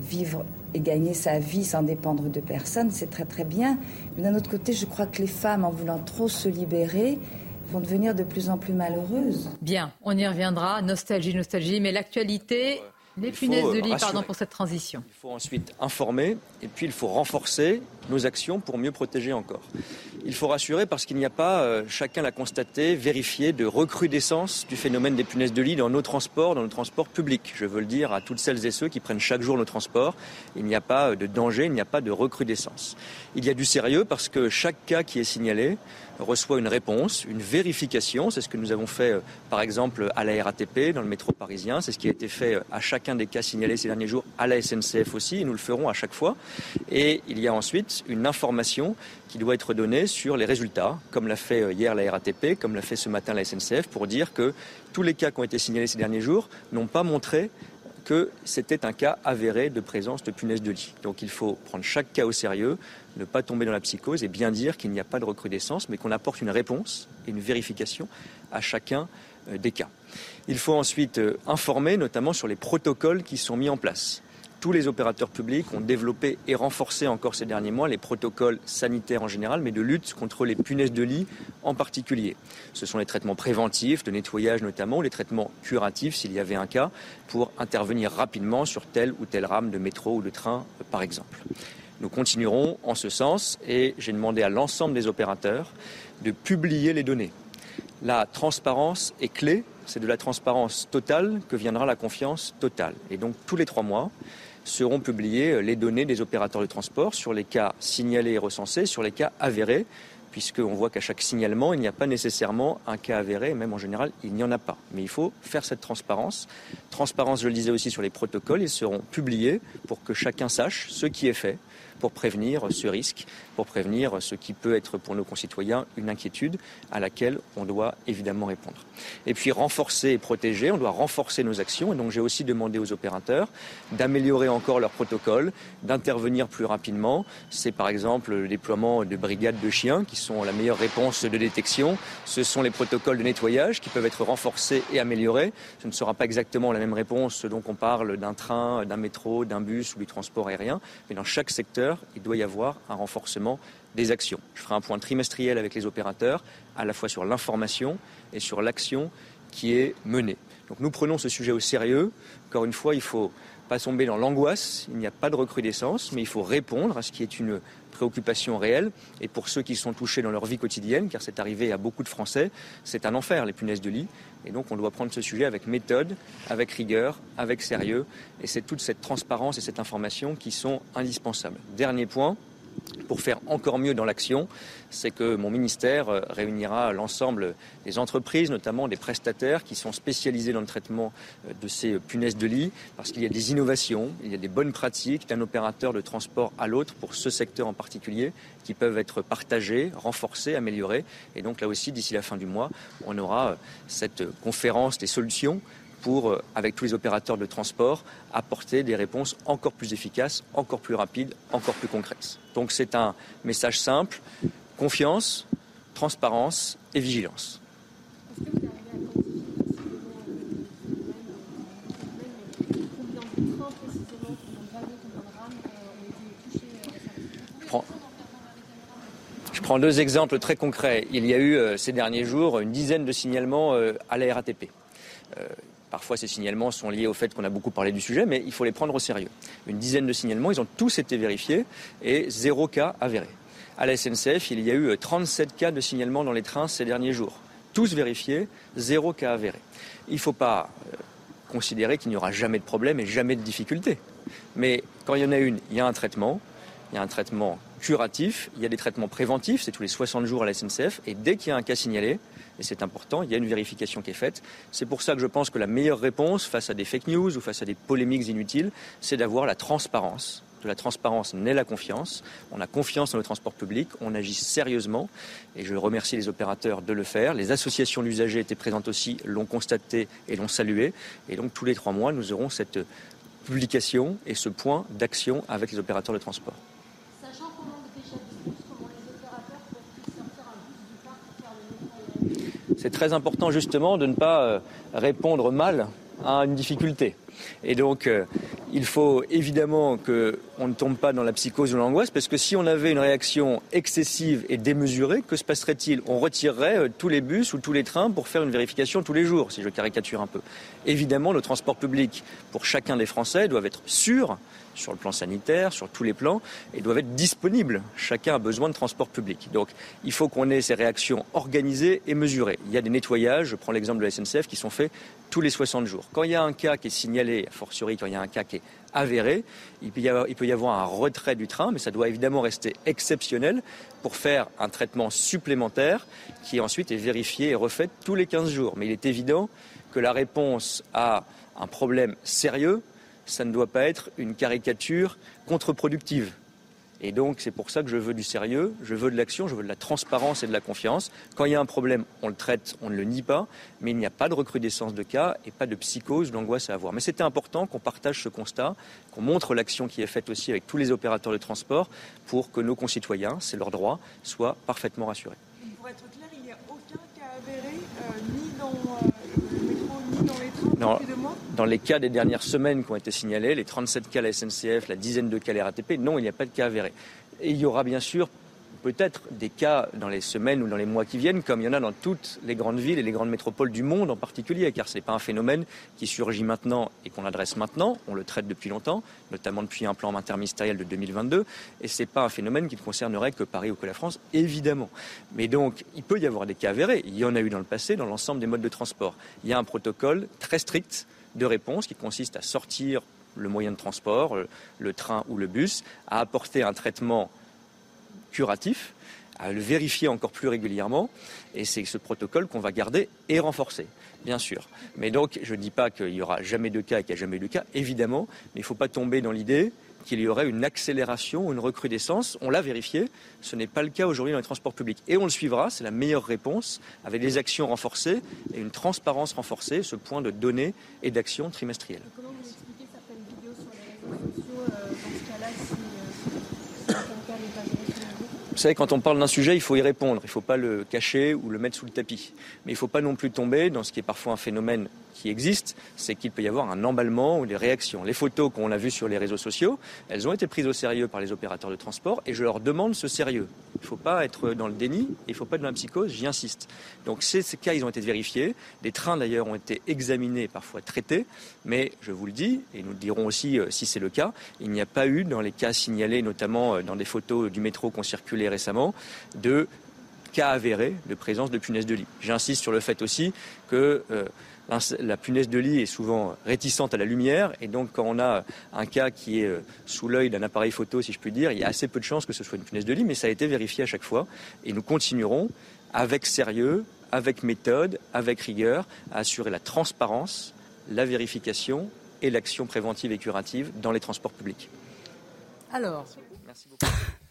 vivre et gagner sa vie sans dépendre de personne, c'est très très bien. Mais d'un autre côté, je crois que les femmes, en voulant trop se libérer, vont devenir de plus en plus malheureuses. Bien, on y reviendra. Nostalgie, nostalgie, mais l'actualité les punaises de lit, pardon, pour cette transition. Il faut ensuite informer et puis il faut renforcer nos actions pour mieux protéger encore. Il faut rassurer parce qu'il n'y a pas, euh, chacun l'a constaté, vérifié, de recrudescence du phénomène des punaises de lit dans nos transports, dans nos transports publics. Je veux le dire à toutes celles et ceux qui prennent chaque jour nos transports. Il n'y a pas euh, de danger, il n'y a pas de recrudescence. Il y a du sérieux parce que chaque cas qui est signalé reçoit une réponse, une vérification. C'est ce que nous avons fait, euh, par exemple, à la RATP, dans le métro parisien. C'est ce qui a été fait à chacun des cas signalés ces derniers jours, à la SNCF aussi, et nous le ferons à chaque fois. Et il y a ensuite une information qui doit être donnée sur les résultats, comme l'a fait euh, hier la RATP, comme l'a fait ce matin la SNCF, pour dire que tous les cas qui ont été signalés ces derniers jours n'ont pas montré que c'était un cas avéré de présence de punaises de lit. Donc il faut prendre chaque cas au sérieux, ne pas tomber dans la psychose et bien dire qu'il n'y a pas de recrudescence, mais qu'on apporte une réponse et une vérification à chacun euh, des cas. Il faut ensuite euh, informer notamment sur les protocoles qui sont mis en place tous les opérateurs publics ont développé et renforcé encore ces derniers mois les protocoles sanitaires en général, mais de lutte contre les punaises de lit en particulier. Ce sont les traitements préventifs, de nettoyage notamment, ou les traitements curatifs s'il y avait un cas, pour intervenir rapidement sur telle ou telle rame de métro ou de train, par exemple. Nous continuerons en ce sens et j'ai demandé à l'ensemble des opérateurs de publier les données. La transparence est clé, c'est de la transparence totale que viendra la confiance totale. Et donc tous les trois mois, seront publiées euh, les données des opérateurs de transport sur les cas signalés et recensés, sur les cas avérés, puisqu'on voit qu'à chaque signalement, il n'y a pas nécessairement un cas avéré, même en général, il n'y en a pas. Mais il faut faire cette transparence. Transparence, je le disais aussi sur les protocoles, ils seront publiés pour que chacun sache ce qui est fait pour prévenir ce risque, pour prévenir ce qui peut être pour nos concitoyens une inquiétude à laquelle on doit évidemment répondre. Et puis renforcer et protéger, on doit renforcer nos actions. Et donc j'ai aussi demandé aux opérateurs d'améliorer encore leurs protocoles, d'intervenir plus rapidement. C'est par exemple le déploiement de brigades de chiens qui sont la meilleure réponse de détection. Ce sont les protocoles de nettoyage qui peuvent être renforcés et améliorés. Ce ne sera pas exactement la même réponse, donc on parle d'un train, d'un métro, d'un bus ou du transport aérien, mais dans chaque secteur, il doit y avoir un renforcement des actions. Je ferai un point trimestriel avec les opérateurs, à la fois sur l'information et sur l'action qui est menée. Donc nous prenons ce sujet au sérieux. Encore une fois, il faut pas tomber dans l'angoisse. Il n'y a pas de recrudescence, mais il faut répondre à ce qui est une préoccupation réelle. Et pour ceux qui sont touchés dans leur vie quotidienne, car c'est arrivé à beaucoup de Français, c'est un enfer, les punaises de lit. Et donc on doit prendre ce sujet avec méthode, avec rigueur, avec sérieux. Et c'est toute cette transparence et cette information qui sont indispensables. Dernier point, pour faire encore mieux dans l'action, c'est que mon ministère euh, réunira l'ensemble des entreprises, notamment des prestataires qui sont spécialisés dans le traitement euh, de ces punaises de lit, parce qu'il y a des innovations, il y a des bonnes pratiques d'un opérateur de transport à l'autre pour ce secteur en particulier qui peuvent être partagées, renforcées, améliorées. Et donc là aussi, d'ici la fin du mois, on aura euh, cette conférence des solutions pour, euh, avec tous les opérateurs de transport, apporter des réponses encore plus efficaces, encore plus rapides, encore plus concrètes. Donc c'est un message simple, confiance, transparence et vigilance. prends deux exemples très concrets. Il y a eu ces derniers jours une dizaine de signalements à la RATP. Parfois, ces signalements sont liés au fait qu'on a beaucoup parlé du sujet, mais il faut les prendre au sérieux. Une dizaine de signalements, ils ont tous été vérifiés et zéro cas avéré. À la SNCF, il y a eu 37 cas de signalement dans les trains ces derniers jours. Tous vérifiés, zéro cas avéré. Il ne faut pas euh, considérer qu'il n'y aura jamais de problème et jamais de difficulté. Mais quand il y en a une, il y a un traitement. Il y a un traitement curatif, il y a des traitements préventifs, c'est tous les 60 jours à la SNCF. Et dès qu'il y a un cas signalé, et c'est important, il y a une vérification qui est faite. C'est pour ça que je pense que la meilleure réponse face à des fake news ou face à des polémiques inutiles, c'est d'avoir la transparence. De la transparence naît la confiance. On a confiance dans le transport public, on agit sérieusement et je remercie les opérateurs de le faire. Les associations d'usagers étaient présentes aussi, l'ont constaté et l'ont salué. Et donc tous les trois mois, nous aurons cette publication et ce point d'action avec les opérateurs de transport. C'est très important justement de ne pas euh, répondre mal à une difficulté. Et donc, euh, il faut évidemment qu'on ne tombe pas dans la psychose ou l'angoisse, parce que si on avait une réaction excessive et démesurée, que se passerait-il? On retirerait euh, tous les bus ou tous les trains pour faire une vérification tous les jours, si je caricature un peu. Évidemment, nos transports publics, pour chacun des Français, doivent être sûrs sur le plan sanitaire, sur tous les plans, et doivent être disponibles. Chacun a besoin de transport public. Donc il faut qu'on ait ces réactions organisées et mesurées. Il y a des nettoyages, je prends l'exemple de la SNCF, qui sont faits tous les 60 jours. Quand il y a un cas qui est signalé, a fortiori quand il y a un cas qui est avéré, il peut, y avoir, il peut y avoir un retrait du train, mais ça doit évidemment rester exceptionnel pour faire un traitement supplémentaire qui ensuite est vérifié et refait tous les 15 jours. Mais il est évident que la réponse à un problème sérieux ça ne doit pas être une caricature contre-productive. Et donc, c'est pour ça que je veux du sérieux, je veux de l'action, je veux de la transparence et de la confiance. Quand il y a un problème, on le traite, on ne le nie pas, mais il n'y a pas de recrudescence de cas et pas de psychose, d'angoisse à avoir. Mais c'était important qu'on partage ce constat, qu'on montre l'action qui est faite aussi avec tous les opérateurs de transport pour que nos concitoyens, c'est leur droit, soient parfaitement rassurés. Pour être clair, il n'y a aucun cas avéré, euh, ni dans euh, dans les cas des dernières semaines qui ont été signalés, les 37 cas à la SNCF, la dizaine de cas à la RATP, non, il n'y a pas de cas avérés. Et il y aura bien sûr peut-être des cas dans les semaines ou dans les mois qui viennent, comme il y en a dans toutes les grandes villes et les grandes métropoles du monde en particulier, car ce n'est pas un phénomène qui surgit maintenant et qu'on adresse maintenant, on le traite depuis longtemps, notamment depuis un plan interministériel de 2022, et ce n'est pas un phénomène qui ne concernerait que Paris ou que la France, évidemment. Mais donc, il peut y avoir des cas avérés, il y en a eu dans le passé dans l'ensemble des modes de transport. Il y a un protocole très strict de réponse qui consiste à sortir le moyen de transport, euh, le train ou le bus, à apporter un traitement curatif, à le vérifier encore plus régulièrement. Et c'est ce protocole qu'on va garder et renforcer, bien sûr. Mais donc, je ne dis pas qu'il n'y aura jamais de cas et qu'il n'y a jamais de cas, évidemment, mais il ne faut pas tomber dans l'idée qu'il y aurait une accélération une recrudescence. On l'a vérifié, ce n'est pas le cas aujourd'hui dans les transports publics. Et on le suivra, c'est la meilleure réponse, avec des actions renforcées et une transparence renforcée, ce point de données et d'actions trimestrielles. Comment vous expliquez sur les réseaux sociaux euh, dans ce cas-là si, euh, si, cas n'est pas vous savez, quand on parle d'un sujet, il faut y répondre. Il ne faut pas le cacher ou le mettre sous le tapis. Mais il ne faut pas non plus tomber dans ce qui est parfois un phénomène qui existe, c'est qu'il peut y avoir un emballement ou des réactions. Les photos qu'on a vues sur les réseaux sociaux, elles ont été prises au sérieux par les opérateurs de transport et je leur demande ce sérieux. Il ne faut pas être dans le déni, il ne faut pas être dans la psychose, j'y insiste. Donc ces, cas, ils ont été vérifiés. Des trains d'ailleurs ont été examinés, parfois traités, mais je vous le dis, et nous le dirons aussi euh, si c'est le cas, il n'y a pas eu dans les cas signalés, notamment euh, dans des photos du métro qui ont circulé récemment, de cas avérés de présence de punaises de lit. J'insiste sur le fait aussi que euh, la punaise de lit est souvent réticente à la lumière et donc quand on a un cas qui est euh, sous l'œil d'un appareil photo, si je puis dire, il y a assez peu de chances que ce soit une punaise de lit, mais ça a été vérifié à chaque fois et nous continuerons avec sérieux, avec méthode, avec rigueur à assurer la transparence, la vérification et l'action préventive et curative dans les transports publics. Alors, Merci beaucoup.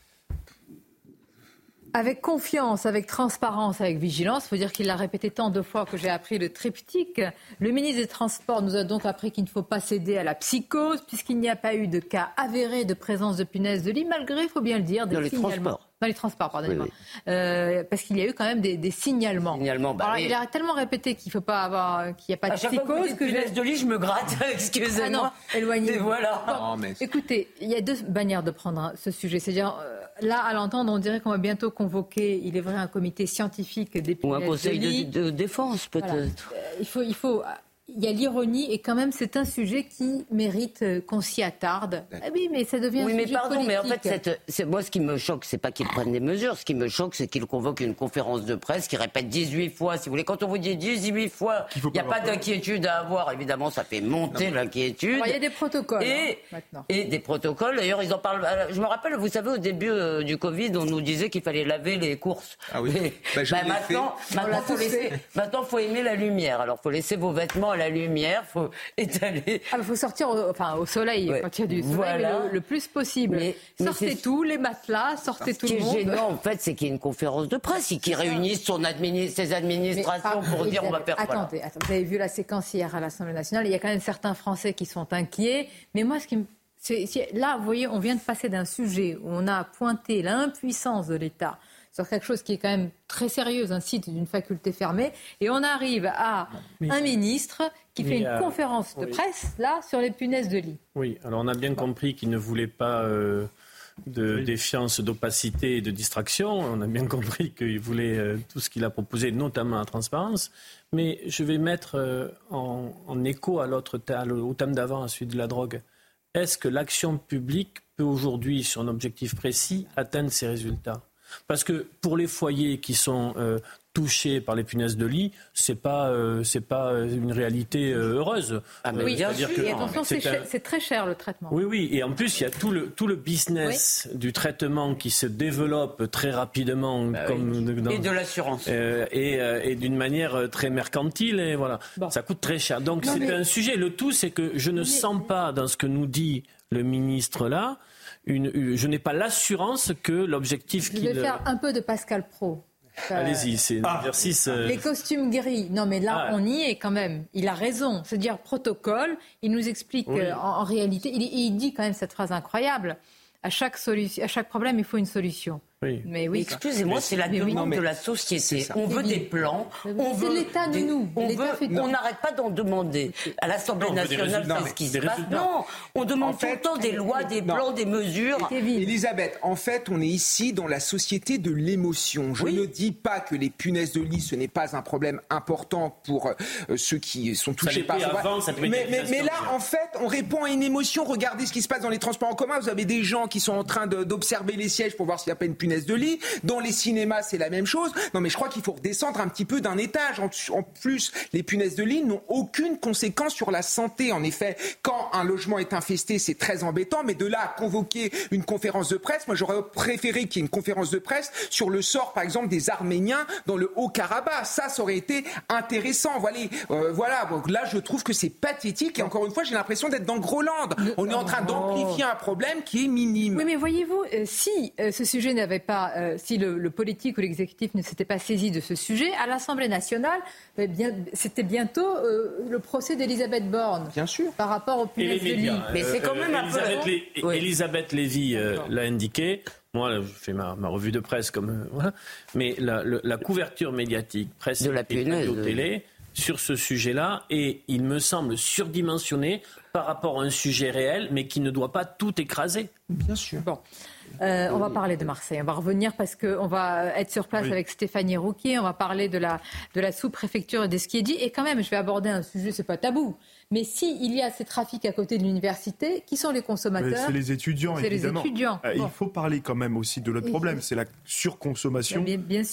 Avec confiance, avec transparence, avec vigilance, il faut dire qu'il l'a répété tant de fois que j'ai appris le triptyque. Le ministre des Transports nous a donc appris qu'il ne faut pas céder à la psychose, puisqu'il n'y a pas eu de cas avéré de présence de punaises de lit, malgré, il faut bien le dire, des Dans les transports. Dans les transports, pardonnez-moi. Euh, parce qu'il y a eu quand même des, signalements. signalements bah Il a tellement répété qu'il faut pas avoir, qu'il n'y a pas de psychose que je de lit, je me gratte. Excusez-moi. Ah éloignez. Voilà. écoutez, il y a deux manières de prendre ce sujet. C'est-à-dire, euh, là, à l'entendre, on dirait qu'on va bientôt convoquer, il est vrai, un comité scientifique des Ou un conseil de, défense, peut-être. Euh, il faut, il faut il y a l'ironie et quand même c'est un sujet qui mérite euh, qu'on s'y attarde. Ah oui, mais ça devient. Oui, mais pardon, mais en fait, c'est, moi ce qui me choque, c'est pas qu'ils prennent des mesures. Ce qui me choque, c'est qu'ils convoquent une conférence de presse qui répète 18 fois, si vous voulez. Quand on vous dit 18 fois, il n'y a pas d'inquiétude à avoir. Évidemment, ça fait monter l'inquiétude. Il y a des protocoles et, hein, maintenant. et des protocoles. D'ailleurs, ils en parlent. Je me rappelle, vous savez, au début euh, du Covid, on nous disait qu'il fallait laver les courses. Ah oui. bah, bah, maintenant, maintenant, faut laisser, maintenant, faut aimer la lumière. Alors, faut laisser vos vêtements à la lumière faut étaler. Ah, il faut sortir au, enfin, au soleil quand il y a du soleil le, plus possible. sortez tout, les matelas, sortez tout le monde. Ce qui est gênant, en fait, c'est qu'il y ait une conférence de presse qui réunissent son ses administrations pour dire on va faire attendez, attendez, vous avez vu la séquence hier à l'Assemblée nationale. Il y a quand même certains Français qui sont inquiets. Mais moi, ce qui me là, vous voyez, on vient de passer d'un sujet où on a pointé l'impuissance de l'État sur quelque chose qui est quand même très sérieux, un site d'une faculté fermée, et on arrive à un ministre qui fait une euh, conférence de presse, là, sur les punaises de lit. Oui, alors on a bien compris qu'il ne voulait pas... Euh, de défiance, d'opacité et de distraction. On a bien compris qu'il voulait euh, tout ce qu'il a proposé, notamment la transparence. Mais je vais mettre en, écho à l'autre, au thème d'avant, à celui de la drogue. Est-ce que l'action publique peut aujourd'hui, sur un objectif précis, atteindre ces résultats? Parce que pour les foyers qui sont euh, touchés par les punaises de lit, c'est pas euh, c'est pas une réalité euh, heureuse. Ah oui, bien sûr. et attention, c'est très cher le traitement. Oui, oui. Et en plus, il y a tout le tout le business du traitement qui se développe très rapidement, bah comme et de l'assurance. et, et d'une manière très mercantile. Et voilà, ça coûte très cher. Donc c'est un sujet. Le tout, c'est que je ne sens pas dans ce que nous dit le ministre là je n'ai pas l'assurance que l'objectif qu'il... Je vais faire un peu de Pascal Pro. Allez-y, c'est un ah. exercice. Euh, Les costumes gris. Non, mais là, ah. on y est quand même. Il a raison. C'est-à-dire protocole. Il nous explique en, réalité. Il, il, dit quand même cette phrase incroyable. À chaque, solution, à chaque problème, il faut une solution. Mais oui. Excusez-moi, c'est la demande de la société. On veut des plans. On veut l'État de nous. On n'arrête pas d'en demander à l'Assemblée nationale ce qui se passe. Non, on demande tout le temps des lois, des plans, des mesures. Elisabeth, en fait, on est ici dans la société de l'émotion. Je ne dis pas que les punaises de lit, ce n'est pas un problème important pour euh, ceux qui sont touchés par ça. Mais, mais, là, en fait, on répond à une émotion. Regardez ce qui se passe dans les transports en commun. Vous avez des gens qui sont en train d'observer les sièges pour voir s'il n'y a pas une punaise de lit. Dans les cinémas, c'est la même chose. Non, mais je crois qu'il faut redescendre un petit peu d'un étage. En, plus, les punaises de lit n'ont aucune conséquence sur la santé. En effet, quand un logement est infesté, c'est très embêtant. Mais de là à convoquer une conférence de presse, moi j'aurais préféré qu'il y ait une conférence de presse sur le sort, par exemple, des Arméniens dans le Haut-Karabakh. Ça, ça aurait été intéressant. Voilà. Euh, voilà. Donc là, je trouve que c'est pathétique. Et encore une fois, j'ai l'impression d'être dans Groland. On est en train d'amplifier un problème qui est minime. Oui, mais voyez-vous, euh, si euh, ce sujet n'avait pas, euh, si le, politique ou l'exécutif ne s'était pas saisi de ce sujet, à l'Assemblée nationale, eh c'était bientôt euh, le procès d'Elisabeth Borne. Bien sûr. Par rapport au punaises de lit. Mais c'est quand même un peu. Elisabeth Lévy euh, l'a indiqué. Moi, je fais ma, revue de presse comme voilà. Mais la, couverture médiatique, presse de la et télé sur ce sujet-là et il me semble surdimensionné par rapport à un sujet réel, mais qui ne doit pas tout écraser. Bien sûr. Bon. Euh, on va parler de Marseille. On va revenir parce qu'on va être sur place avec Stéphanie Rouquier. On va parler de la, de la sous-préfecture des dit. Et quand même, je vais aborder un sujet, c'est pas tabou. Mais s'il il y a ces trafics à côté de l'université, qui sont les consommateurs C'est les étudiants, évidemment. Les étudiants. Euh, il faut parler quand même aussi de l'autre problème, c'est la surconsommation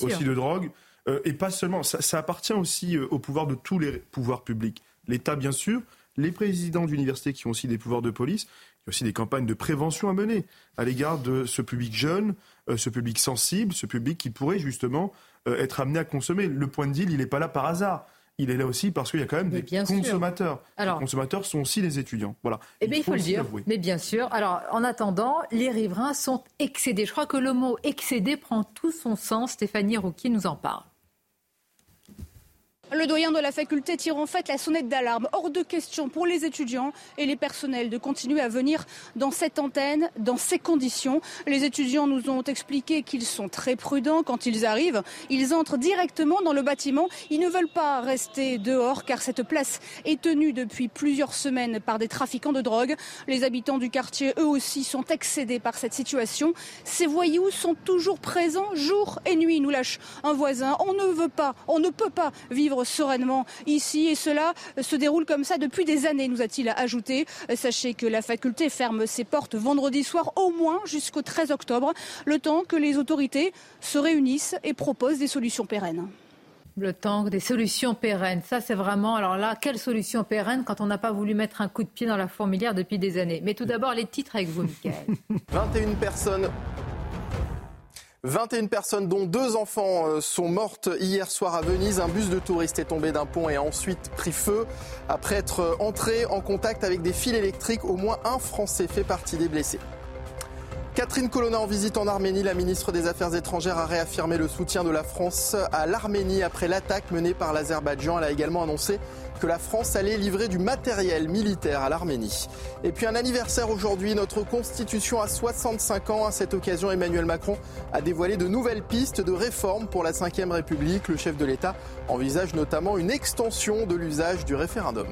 aussi de drogue. Euh, et pas seulement, ça, ça appartient aussi au pouvoir de tous les pouvoirs publics. L'État, bien sûr, les présidents d'université qui ont aussi des pouvoirs de police, il y a aussi des campagnes de prévention à mener à l'égard de ce public jeune, euh, ce public sensible, ce public qui pourrait justement euh, être amené à consommer. Le point de deal, il n'est pas là par hasard. Il est là aussi parce qu'il y a quand même des consommateurs. les consommateurs sont aussi les étudiants. Voilà. Eh bien, il faut, le dire. Mais bien sûr. Alors, en attendant, les riverains sont excédés. Je crois que le mot excédé prend tout son sens. Stéphanie Rouquier nous en parle. Le doyen de la faculté tire en fait la sonnette d'alarme. Hors de question pour les étudiants et les personnels de continuer à venir dans cette antenne, dans ces conditions. Les étudiants nous ont expliqué qu'ils sont très prudents quand ils arrivent. Ils entrent directement dans le bâtiment. Ils ne veulent pas rester dehors car cette place est tenue depuis plusieurs semaines par des trafiquants de drogue. Les habitants du quartier, eux aussi, sont excédés par cette situation. Ces voyous sont toujours présents jour et nuit, nous lâche un voisin. On ne veut pas, on ne peut pas vivre sereinement ici et cela se déroule comme ça depuis des années, nous a-t-il ajouté. Sachez que la faculté ferme ses portes vendredi soir au moins jusqu'au 13 octobre, le temps que les autorités se réunissent et proposent des solutions pérennes. Le temps des solutions pérennes. Ça, c'est vraiment. Alors là, quelle solution pérenne quand on n'a pas voulu mettre un coup de pied dans la fourmilière depuis des années? Mais tout d'abord, les titres avec vous, Michael. 21 personnes 21 personnes, dont deux enfants, euh, sont mortes hier soir à Venise. Un bus de touristes est tombé d'un pont et a ensuite pris feu. Après être entré en contact avec des fils électriques, au moins un Français fait partie des blessés. Catherine Colonna en visite en Arménie, la ministre des Affaires étrangères a réaffirmé le soutien de la France à l'Arménie après l'attaque menée par l'Azerbaïdjan. Elle a également annoncé que la France allait livrer du matériel militaire à l'Arménie. Et puis un anniversaire aujourd'hui, notre constitution a 65 ans. À cette occasion, Emmanuel Macron a dévoilé de nouvelles pistes de réforme pour la Ve République. Le chef de l'État envisage notamment une extension de l'usage du référendum.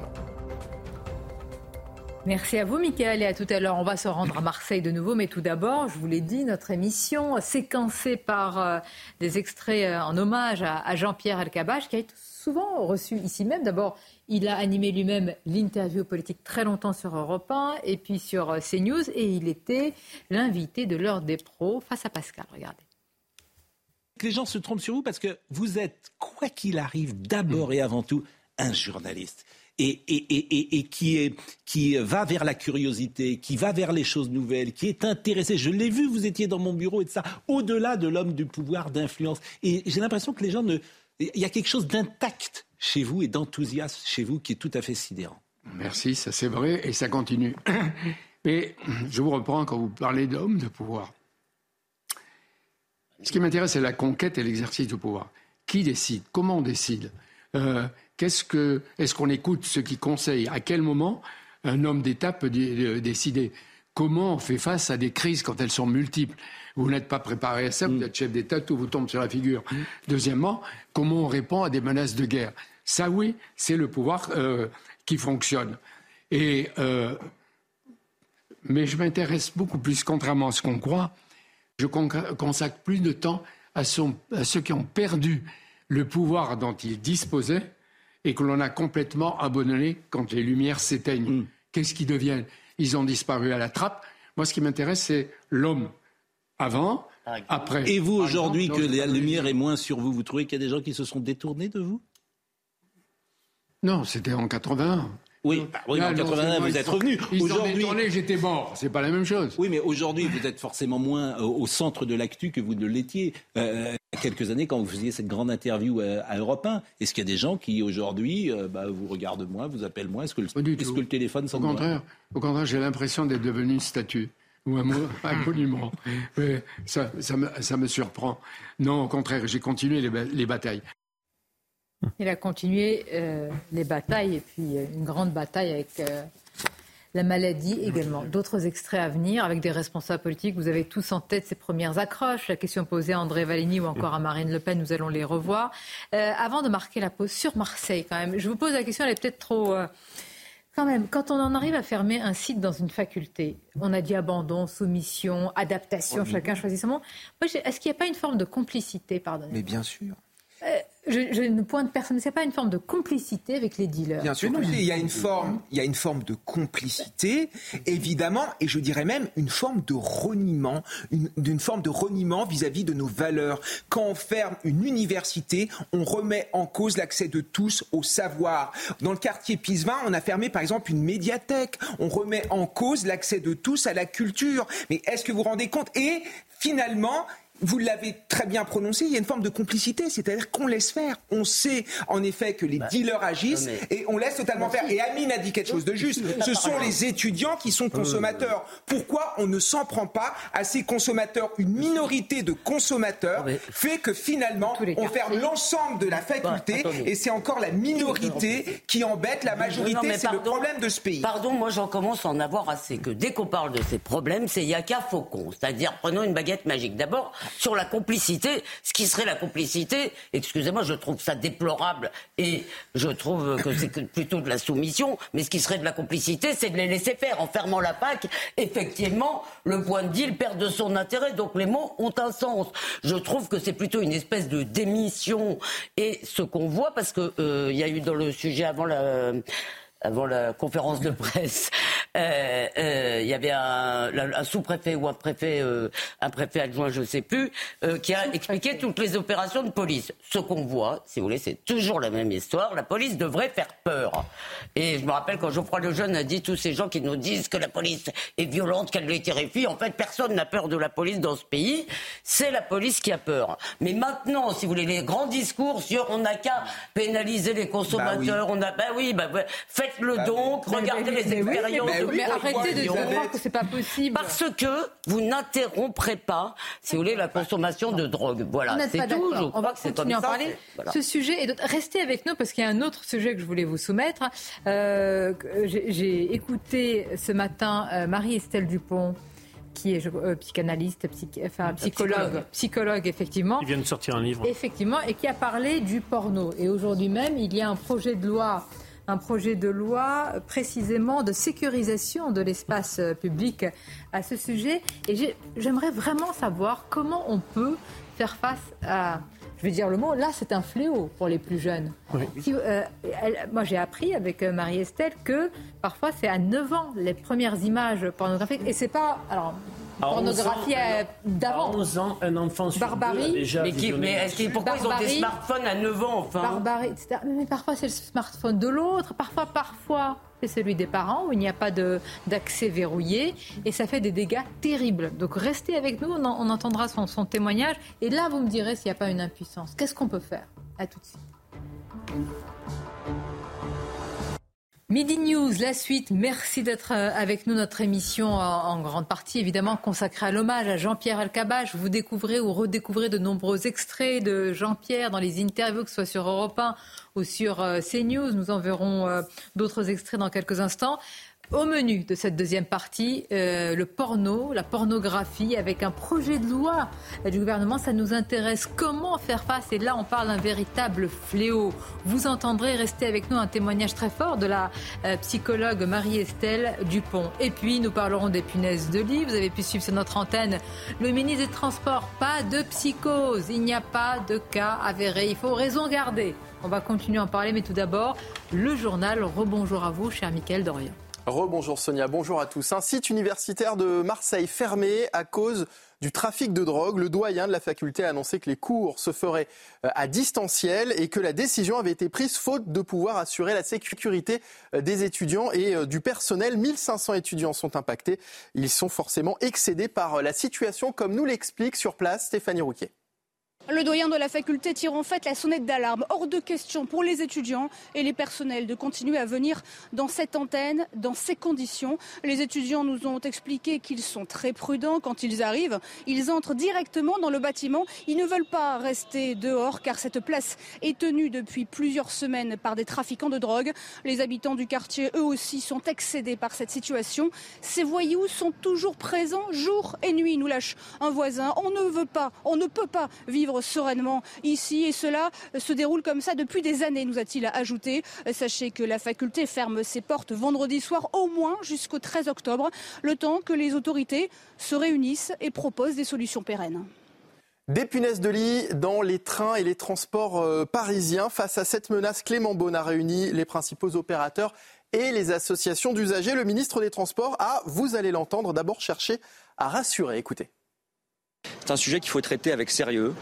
Merci à vous, Michael, et à tout à l'heure. On va se rendre à Marseille de nouveau, mais tout d'abord, je vous l'ai dit, notre émission séquencée par euh, des extraits euh, en hommage à, Jean-Pierre Elkabach, qui a été souvent reçu ici même. D'abord, il a animé lui-même l'interview politique très longtemps sur Europe 1 et puis sur euh, CNews, et il était l'invité de l'heure des pros face à Pascal. Regardez les gens se trompent sur vous parce que vous êtes, quoi qu'il arrive, d'abord et avant tout, un journaliste et, qui, va vers la curiosité, qui va vers les choses nouvelles, qui est intéressé. Je l'ai vu, vous étiez dans mon bureau et de ça, au-delà de l'homme du pouvoir d'influence. Et j'ai l'impression que les gens. Il y a quelque chose d'intact chez vous et d'enthousiasme chez vous qui est tout à fait sidérant. Merci, ça c'est vrai et ça continue. Mais je vous reprends quand vous parlez d'homme de pouvoir. Ce qui m'intéresse, c'est la conquête et l'exercice du pouvoir. Qui décide? Comment on décide? Euh, Qu'est-ce que, est-ce qu'on écoute ceux qui conseillent? À quel moment un homme d'État peut décider? Comment on fait face à des crises quand elles sont multiples? Vous n'êtes pas préparé à ça, vous mm. êtes chef d'État, tout vous tombe sur la figure. Mm. Deuxièmement, comment on répond à des menaces de guerre? Ça, oui, c'est le pouvoir euh, qui fonctionne. Et, euh, mais je m'intéresse beaucoup plus, contrairement à ce qu'on croit, je consacre plus de temps à, à ceux qui ont perdu le pouvoir dont ils disposaient et que l'on a complètement abandonné quand les lumières s'éteignent. Mm. Qu'est-ce qu'ils deviennent? Ils ont disparu à la trappe. Moi, ce qui m'intéresse, c'est l'homme avant, après. Et vous, aujourd'hui, que la lumière est moins sur vous, vous trouvez qu'il y a des gens qui se sont détournés de vous? Non, c'était en 81. Oui, bah oui en 81, vous êtes revenu. Aujourd'hui, j'étais mort. C'est pas la même chose. Oui, mais aujourd'hui, vous êtes forcément moins euh, au centre de l'actu que vous ne l'étiez. Euh, y a quelques années, quand vous faisiez cette grande interview euh, à, Europe 1, est-ce qu'il y a des gens qui aujourd'hui bah, vous regardent moins, vous appellent moins? Est-ce que, le, est que le téléphone Au contraire, au contraire, j'ai l'impression d'être devenu une statue ou un, monument. ça, ça, me, ça, me, surprend. Non, au contraire, j'ai continué les, les batailles. Il a continué euh, les batailles et puis euh, une grande bataille avec euh, la maladie également. D'autres extraits à venir avec des responsables politiques. Vous avez tous en tête ces premières accroches. La question posée à André Valigny ou encore à Marine Le Pen, nous allons les revoir. avant de marquer la pause sur Marseille, quand même, je vous pose la question, elle est peut-être trop. Quand même, quand on en arrive à fermer un site dans une faculté, on a dit abandon, soumission, adaptation, chacun choisit son mot. Est-ce qu'il n'y a pas une forme de complicité, pardonnez Mais bien sûr je, ne pointe personne, c'est pas une forme de complicité avec les dealers. Bien sûr, il y a une forme, il y a une forme de complicité, évidemment, et je dirais même une forme de reniement, d'une forme de reniement vis-à-vis de nos valeurs. Quand on ferme une université, on remet en cause l'accès de tous au savoir. Dans le quartier Pisevin, on a fermé par exemple une médiathèque. On remet en cause l'accès de tous à la culture. Mais est-ce que vous vous rendez compte? Et finalement, vous l'avez très bien prononcé, il y a une forme de complicité, c'est-à-dire qu'on laisse faire. On sait en effet que les bah, dealers agissent et on laisse totalement faire. Et Amine a dit quelque chose de juste. Ce sont les étudiants qui sont consommateurs. Pourquoi on ne s'en prend pas à ces consommateurs? Une minorité de consommateurs fait que finalement on ferme l'ensemble de la faculté et c'est encore la minorité qui embête la majorité. C'est le problème de ce pays. Pardon, moi j'en commence à en avoir assez que dès qu'on parle de ces problèmes, c'est Yaka Faucon. C'est-à-dire prenons une baguette magique. D'abord, sur la complicité, ce qui serait la complicité, excusez-moi, je trouve ça déplorable et je trouve que c'est plutôt de la soumission, mais ce qui serait de la complicité, c'est de les laisser faire. En fermant la PAC, effectivement, le point de deal perd de son intérêt, donc les mots ont un sens. Je trouve que c'est plutôt une espèce de démission et ce qu'on voit, parce qu'il euh, y a eu dans le sujet avant la avant la conférence de presse, euh, euh, il y avait un, un sous-préfet ou un préfet, euh, un préfet adjoint, je ne sais plus, euh, qui a expliqué toutes les opérations de police. Ce qu'on voit, si vous voulez, c'est toujours la même histoire. La police devrait faire peur. Et je me rappelle quand Geoffroy Lejeune a dit tous ces gens qui nous disent que la police est violente, qu'elle les terrifie. En fait, personne n'a peur de la police dans ce pays. C'est la police qui a peur. Mais maintenant, si vous voulez, les grands discours sur on n'a qu'à pénaliser les consommateurs, bah on a, bah oui, bah, faites Faites-le bah donc, regardez les expériences. Mais, arrêtez de dire que c'est pas possible. Parce que vous n'interromprez pas, si vous voulez, la consommation de drogue. Voilà, c'est tout. On va continuer à en parler. Ce sujet, et restez avec nous parce qu'il y a un autre sujet que je voulais vous soumettre. Euh, j'ai écouté ce matin euh, Marie-Estelle Dupont qui est euh, psychanalyste, enfin, psychologue, psychologue, effectivement. Il vient de sortir un livre. Effectivement, et qui a parlé du porno. Et aujourd'hui même, il y a un projet de loi un projet de loi précisément de sécurisation de l'espace public à ce sujet. Et j'aimerais vraiment savoir comment on peut faire face à je vais dire le mot, là c'est un fléau pour les plus jeunes. Euh, moi j'ai appris avec euh, Marie-Estelle que parfois c'est à 9 ans les premières images pornographiques et c'est pas alors pornographie euh, d'avant. 11 ans, un enfant sur Barbarie. déjà mais, mais pourquoi ils ont des smartphones à 9 ans enfin Barbarie, etc. Mais parfois c'est le smartphone de l'autre, parfois, parfois c'est celui des parents où il n'y a pas d'accès verrouillé et ça fait des dégâts terribles. Donc restez avec nous, on, on entendra son, son, témoignage et là vous me direz s'il n'y a pas une impuissance. Qu'est-ce qu'on peut faire? À tout de suite. Midi News, la suite. Merci d'être euh, avec nous. Notre émission en grande partie évidemment consacrée à l'hommage à Jean-Pierre Alcabache. Vous découvrez ou redécouvrez de nombreux extraits de Jean-Pierre dans les interviews, que ce soit sur Europe 1 ou sur euh, CNews. Nous en verrons euh, d'autres extraits dans quelques instants. Au menu de cette deuxième partie, euh, le porno, la pornographie, avec un projet de loi du gouvernement, ça nous intéresse. Comment faire face? Et là, on parle d'un véritable fléau. Vous entendrez, rester avec nous, un témoignage très fort de la euh, psychologue Marie-Estelle Dupont. Et puis, nous parlerons des punaises de lit. Vous avez pu suivre sur notre antenne le ministre des Transports. Pas de psychose. Il n'y a pas de cas avéré. Il faut raison garder. On va continuer à en parler, mais tout d'abord, le journal. Rebonjour à vous, cher Mickaël Dorian. Rebonjour Sonia, bonjour à tous. Un site universitaire de Marseille fermé à cause du trafic de drogue. Le doyen de la faculté a annoncé que les cours se feraient euh, à distanciel et que la décision avait été prise faute de pouvoir assurer la sécurité euh, des étudiants et euh, du personnel. 1500 étudiants sont impactés. Ils sont forcément excédés par la situation, comme nous l'explique sur place Stéphanie Rouquier. Le doyen de la faculté tire en fait la sonnette d'alarme. Hors de question pour les étudiants et les personnels de continuer à venir dans cette antenne, dans ces conditions. Les étudiants nous ont expliqué qu'ils sont très prudents quand ils arrivent. Ils entrent directement dans le bâtiment. Ils ne veulent pas rester dehors car cette place est tenue depuis plusieurs semaines par des trafiquants de drogue. Les habitants du quartier, eux aussi, sont excédés par cette situation. Ces voyous sont toujours présents jour et nuit, nous lâche un voisin. On ne veut pas, on ne peut pas vivre sereinement ici. Et cela se déroule comme ça depuis des années, nous a-t-il ajouté. Sachez que la faculté ferme ses portes vendredi soir au moins jusqu'au 13 octobre, le temps que les autorités se réunissent et proposent des solutions pérennes. Des punaises de lit dans les trains et les transports euh, parisiens. Face à cette menace, Clément Beaune a réuni les principaux opérateurs et les associations d'usagers. Le ministre des Transports a, vous allez l'entendre, d'abord cherché à rassurer. Écoutez. C'est un sujet qu'il faut traiter avec sérieux,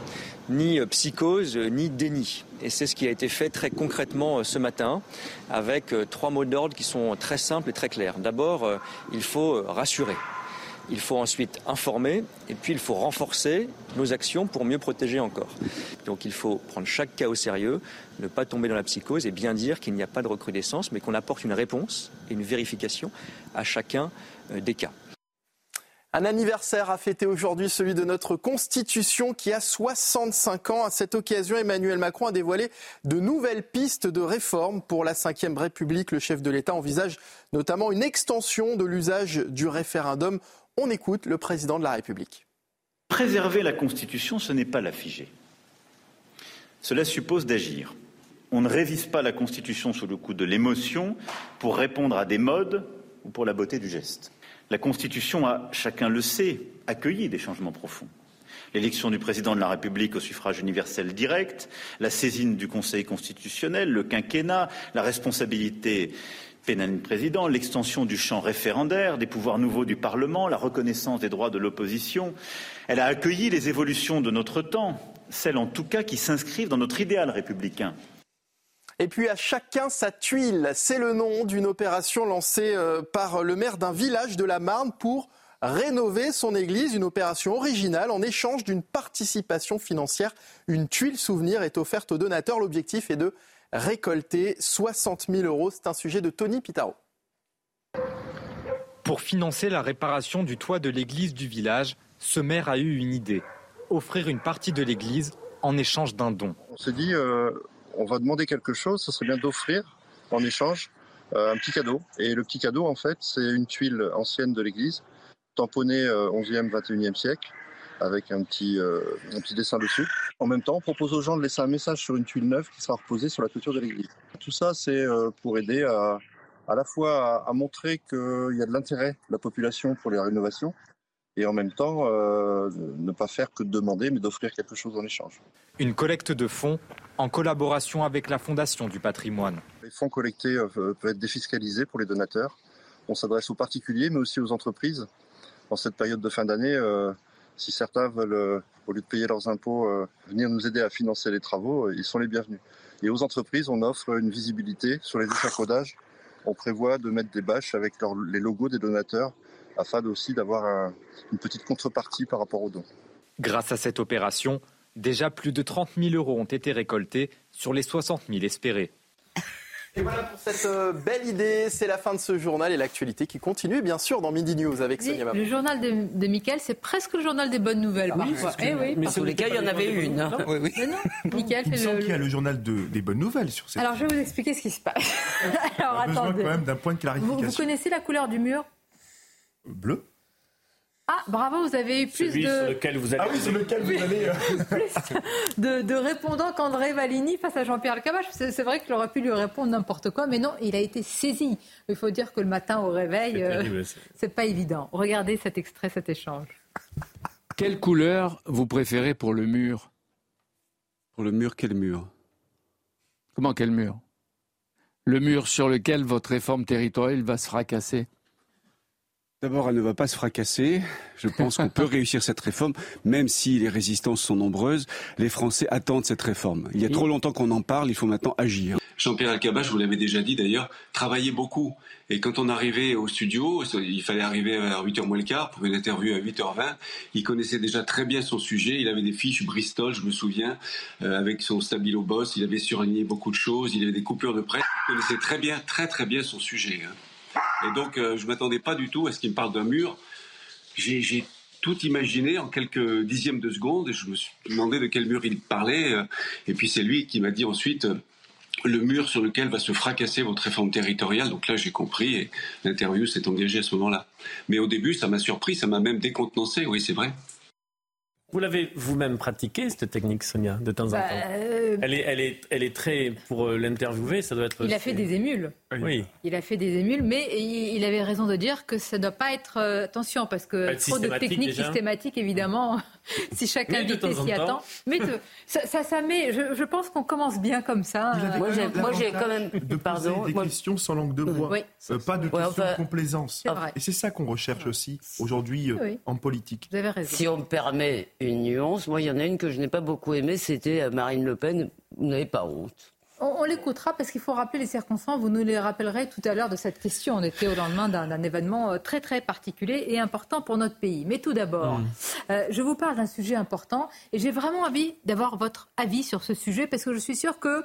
ni euh, psychose, euh, ni déni. Et c'est ce qui a été fait très concrètement euh, ce matin, avec trois mots d'ordre qui sont très simples et très clairs. D'abord, il faut rassurer. Il faut ensuite informer et puis il faut renforcer nos actions pour mieux protéger encore. Donc il faut prendre chaque cas au sérieux, ne pas tomber dans la psychose et bien dire qu'il n'y a pas de recrudescence, mais qu'on apporte une réponse et une vérification à chacun des cas. Un anniversaire a fêté aujourd'hui celui de notre Constitution qui a 65 ans. À cette occasion, Emmanuel Macron a dévoilé de nouvelles pistes de réforme pour la Ve République. Le chef de l'État envisage notamment une extension de l'usage du référendum. On écoute le président de la République. Préserver la Constitution, ce n'est pas la figer. Cela suppose d'agir. On ne révise pas la Constitution sous le coup de l'émotion pour répondre à des modes ou pour la beauté du geste. La Constitution a, chacun le sait, accueilli des changements profonds. L'élection du président de la République au suffrage universel direct, la saisine du Conseil constitutionnel, le quinquennat, la responsabilité pénale du président, l'extension du champ référendaire, des pouvoirs nouveaux du Parlement, la reconnaissance des droits de l'opposition. Elle a accueilli les évolutions de notre temps, celles en tout cas qui s'inscrivent dans notre idéal républicain. Et puis à chacun sa tuile, c'est le nom d'une opération lancée euh, par le maire d'un village de la Marne pour rénover son église, une opération originale en échange d'une participation financière. Une tuile souvenir est offerte aux donateurs. L'objectif est de récolter 60 000 euros. C'est un sujet de Tony Pitaro. Pour financer la réparation du toit de l'église du village, ce maire a eu une idée offrir une partie de l'église en échange d'un don. On s'est dit, euh, on va demander quelque chose, ce serait bien d'offrir en échange euh, un petit cadeau. Et le petit cadeau, en fait, c'est une tuile ancienne de l'église, tamponnée 11e, euh, 21e siècle, avec un petit, euh, un petit dessin dessus. En même temps, on propose aux gens de laisser un message sur une tuile neuve qui sera reposée sur la toiture de l'église. Tout ça, c'est pour aider à, à la fois à, à montrer qu'il y a de l'intérêt de la population pour les rénovations, et en même temps euh, ne pas faire que de demander, mais d'offrir quelque chose en échange. Une collecte de fonds en collaboration avec la Fondation du patrimoine. Les fonds collectés euh, peuvent être défiscalisés pour les donateurs. On s'adresse aux particuliers, mais aussi aux entreprises. En cette période de fin d'année, euh, si certains veulent, au lieu de payer leurs impôts, venir nous aider à financer les travaux, ils sont les bienvenus. Et aux entreprises, on offre une visibilité sur les échafaudages. On prévoit de mettre des bâches avec les logos des donateurs afin aussi d'avoir une petite contrepartie par rapport aux dons. Grâce à cette opération, déjà plus de 30 000 euros ont été récoltés sur les 60 000 espérés. Et voilà pour cette euh, belle idée. C'est la fin de ce journal et l'actualité qui continue, bien sûr, dans Midi News avec Sonia Le journal de, de Mickaël, c'est presque le journal des bonnes nouvelles. Ah oui, eh oui, mais tous les cas, il y en avait une. Non, oui, oui. Mais non, Mickaël il fait le. qu'il y a le journal de, des bonnes nouvelles sur cette. Alors, je vais vous expliquer ce qui se passe. Alors, On a besoin attendez. quand même d'un point de Vous, clarification. vous connaissez la couleur du mur? Bleu Ah, bravo, vous avez eu plus Celui de. sur lequel vous. Ah oui, sur lequel vous allez. euh, de, de répondants qu'André Valigny face à Jean-Pierre Elkabbach. C'est c'est vrai qu'il aurait pu lui répondre n'importe quoi, mais non, il a été saisi. Il faut dire que le matin au réveil, C'est euh, pas évident. Regardez cet extrait, cet échange. Quelle couleur vous préférez pour le mur? Pour le mur, quel mur? Comment quel mur? Le mur sur lequel votre réforme territoriale va se fracasser? D'abord, elle ne va pas se fracasser. Je pense qu'on peut réussir cette réforme, même si les résistances sont nombreuses. Les Français attendent cette réforme. Il y a trop longtemps qu'on en parle, il faut maintenant agir. Jean-Pierre Alcabat, je vous l'avais déjà dit d'ailleurs, travaillait beaucoup. Et quand on arrivait au studio, il fallait arriver à 8h moins le quart pour une interview à 8h20. Il connaissait déjà très bien son sujet. Il avait des fiches Bristol, je me souviens, euh, avec son stabilo boss. Il avait surligné beaucoup de choses. Il avait des coupures de presse. Il connaissait très bien, très très bien son sujet. hein. Et donc, euh, je m'attendais pas du tout à ce qu'il me parle d'un mur. J'ai j'ai tout imaginé en quelques dixièmes de seconde et je me suis demandé de quel mur il parlait. euh, Et puis c'est lui qui m'a dit ensuite euh, le mur sur lequel va se fracasser votre réforme territoriale. Donc là, j'ai compris et l'interview s'est engagée à ce moment-là. Mais au début, ça m'a surpris, ça m'a même décontenancé, oui, c'est vrai. Vous l'avez vous-même pratiqué, cette technique, Sonia, de temps en Bah, temps euh, elle, est, elle, est, elle est très. Pour euh, l'interviewer, ça doit être. Il a fait des émules. Oui. Il a fait des émules, mais il avait raison de dire que ça ne doit pas être. euh, attention, parce que trop de systématique, techniques déjà. systématiques, évidemment, si chaque Mais invité s'y temps. attend. Mais de- ça, ça, ça met. Je, je pense qu'on commence bien comme ça. euh, Moi, j'ai- moi, j'ai quand même. de poser Pardon. des moi- questions sans langue de bois, Oui. Euh, pas de Ouais, questions enfin- de complaisance. Et c'est ça qu'on recherche aussi aujourd'hui euh, Oui. en politique. Vous avez raison. Si on me permet une nuance, moi, il y en a une que je n'ai pas beaucoup aimée, c'était Marine Le Pen. Vous n'avez pas honte. On, l'écoutera parce qu'il faut rappeler les circonstances. Vous nous les rappellerez tout à l'heure de cette question. On était au lendemain d'un événement euh, très très particulier et important pour notre pays. Mais tout d'abord, mmh. euh, je vous parle d'un sujet important et j'ai vraiment envie d'avoir votre avis sur ce sujet parce que je suis sûre que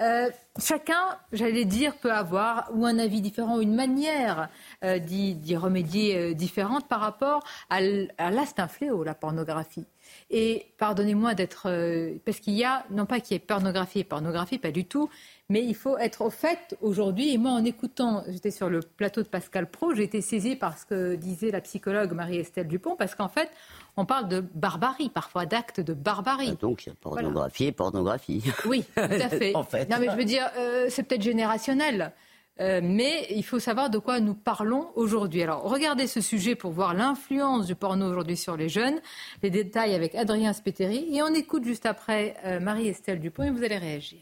euh, chacun, j'allais dire, peut avoir ou un avis différent, ou une manière d'y remédier différente par rapport à, à l'instinct fléau, la pornographie. Et pardonnez-moi d'être. Euh, parce qu'il y a, non pas qu'il y ait pornographie et pornographie, pas du tout, mais il faut être au fait aujourd'hui. Et moi, en écoutant, j'étais sur le plateau de Pascal Pro, j'ai été saisie par ce que disait la psychologue Marie-Estelle Dupont, parce qu'en fait, on parle de barbarie, parfois d'actes de barbarie. Ah, donc, il y a pornographie et pornographie. Oui, tout à fait. en fait. Non, mais je veux dire, euh, c'est peut-être générationnel. Euh, mais il faut savoir de quoi nous parlons aujourd'hui. Alors, regardez ce sujet pour voir l'influence du porno aujourd'hui sur les jeunes. Les détails avec Adrien Spiteri. Et on écoute juste après euh, Marie-Estelle Dupont et vous allez réagir.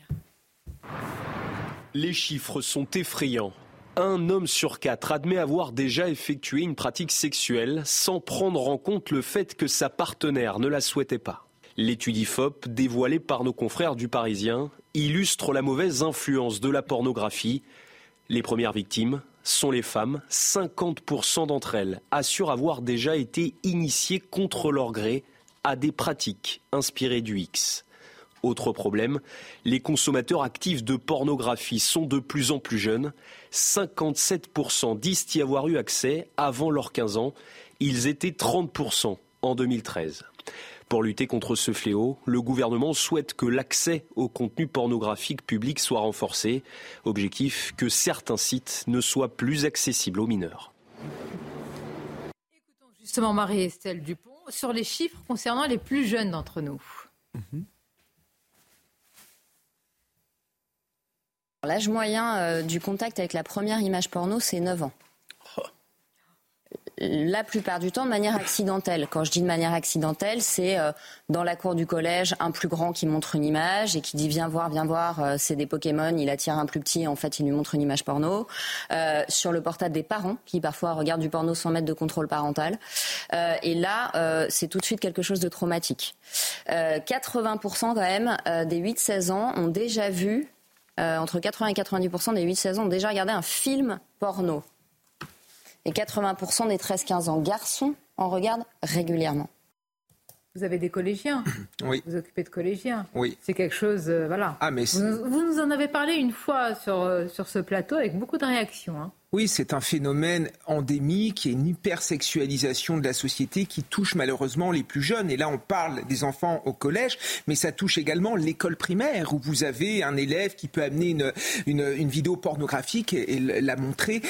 Les chiffres sont effrayants. Un homme sur quatre admet avoir déjà effectué une pratique sexuelle sans prendre en compte le fait que sa partenaire ne la souhaitait pas. L'étude IFOP, dévoilée par nos confrères du Parisien, illustre la mauvaise influence de la pornographie les premières victimes sont les femmes. 50% d'entre elles assurent avoir déjà été initiées contre leur gré à des pratiques inspirées du X. Autre problème, les consommateurs actifs de pornographie sont de plus en plus jeunes. 57% disent y avoir eu accès avant leurs 15 ans. Ils étaient 30% en 2013. Pour lutter contre ce fléau, le gouvernement souhaite que l'accès au contenu pornographique public soit renforcé. Objectif que certains sites ne soient plus accessibles aux mineurs. Écoutons justement Marie-Estelle Dupont sur les chiffres concernant les plus jeunes d'entre nous. L'âge moyen euh, du contact avec la première image porno, c'est 9 ans la plupart du temps de manière accidentelle. Quand je dis de manière accidentelle, c'est euh, dans la cour du collège, un plus grand qui montre une image et qui dit viens voir, viens voir, euh, c'est des Pokémon, il attire un plus petit, en fait il lui montre une image porno. Euh, sur le portable des parents qui parfois regardent du porno sans mettre de contrôle parental. et là, c'est tout de suite quelque chose de traumatique. 80% quand même des 8-16 ans ont déjà vu, entre 80 et 90% des 8-16 ans ont déjà regardé un film porno et 80% des 13-15 ans garçons en regardent régulièrement. Vous avez des collégiens. Oui. Vous occupez de collégiens. Oui. C'est quelque chose, euh, voilà. Ah, mais vous, vous, nous en avez parlé une fois sur, euh, sur ce plateau avec beaucoup de réactions. Hein. Oui, c'est un phénomène endémique et une hypersexualisation de la société qui touche malheureusement les plus jeunes. Et là, on parle des enfants au collège, mais ça touche également l'école primaire où vous avez un élève qui peut amener une, une, vidéo pornographique et, la montrer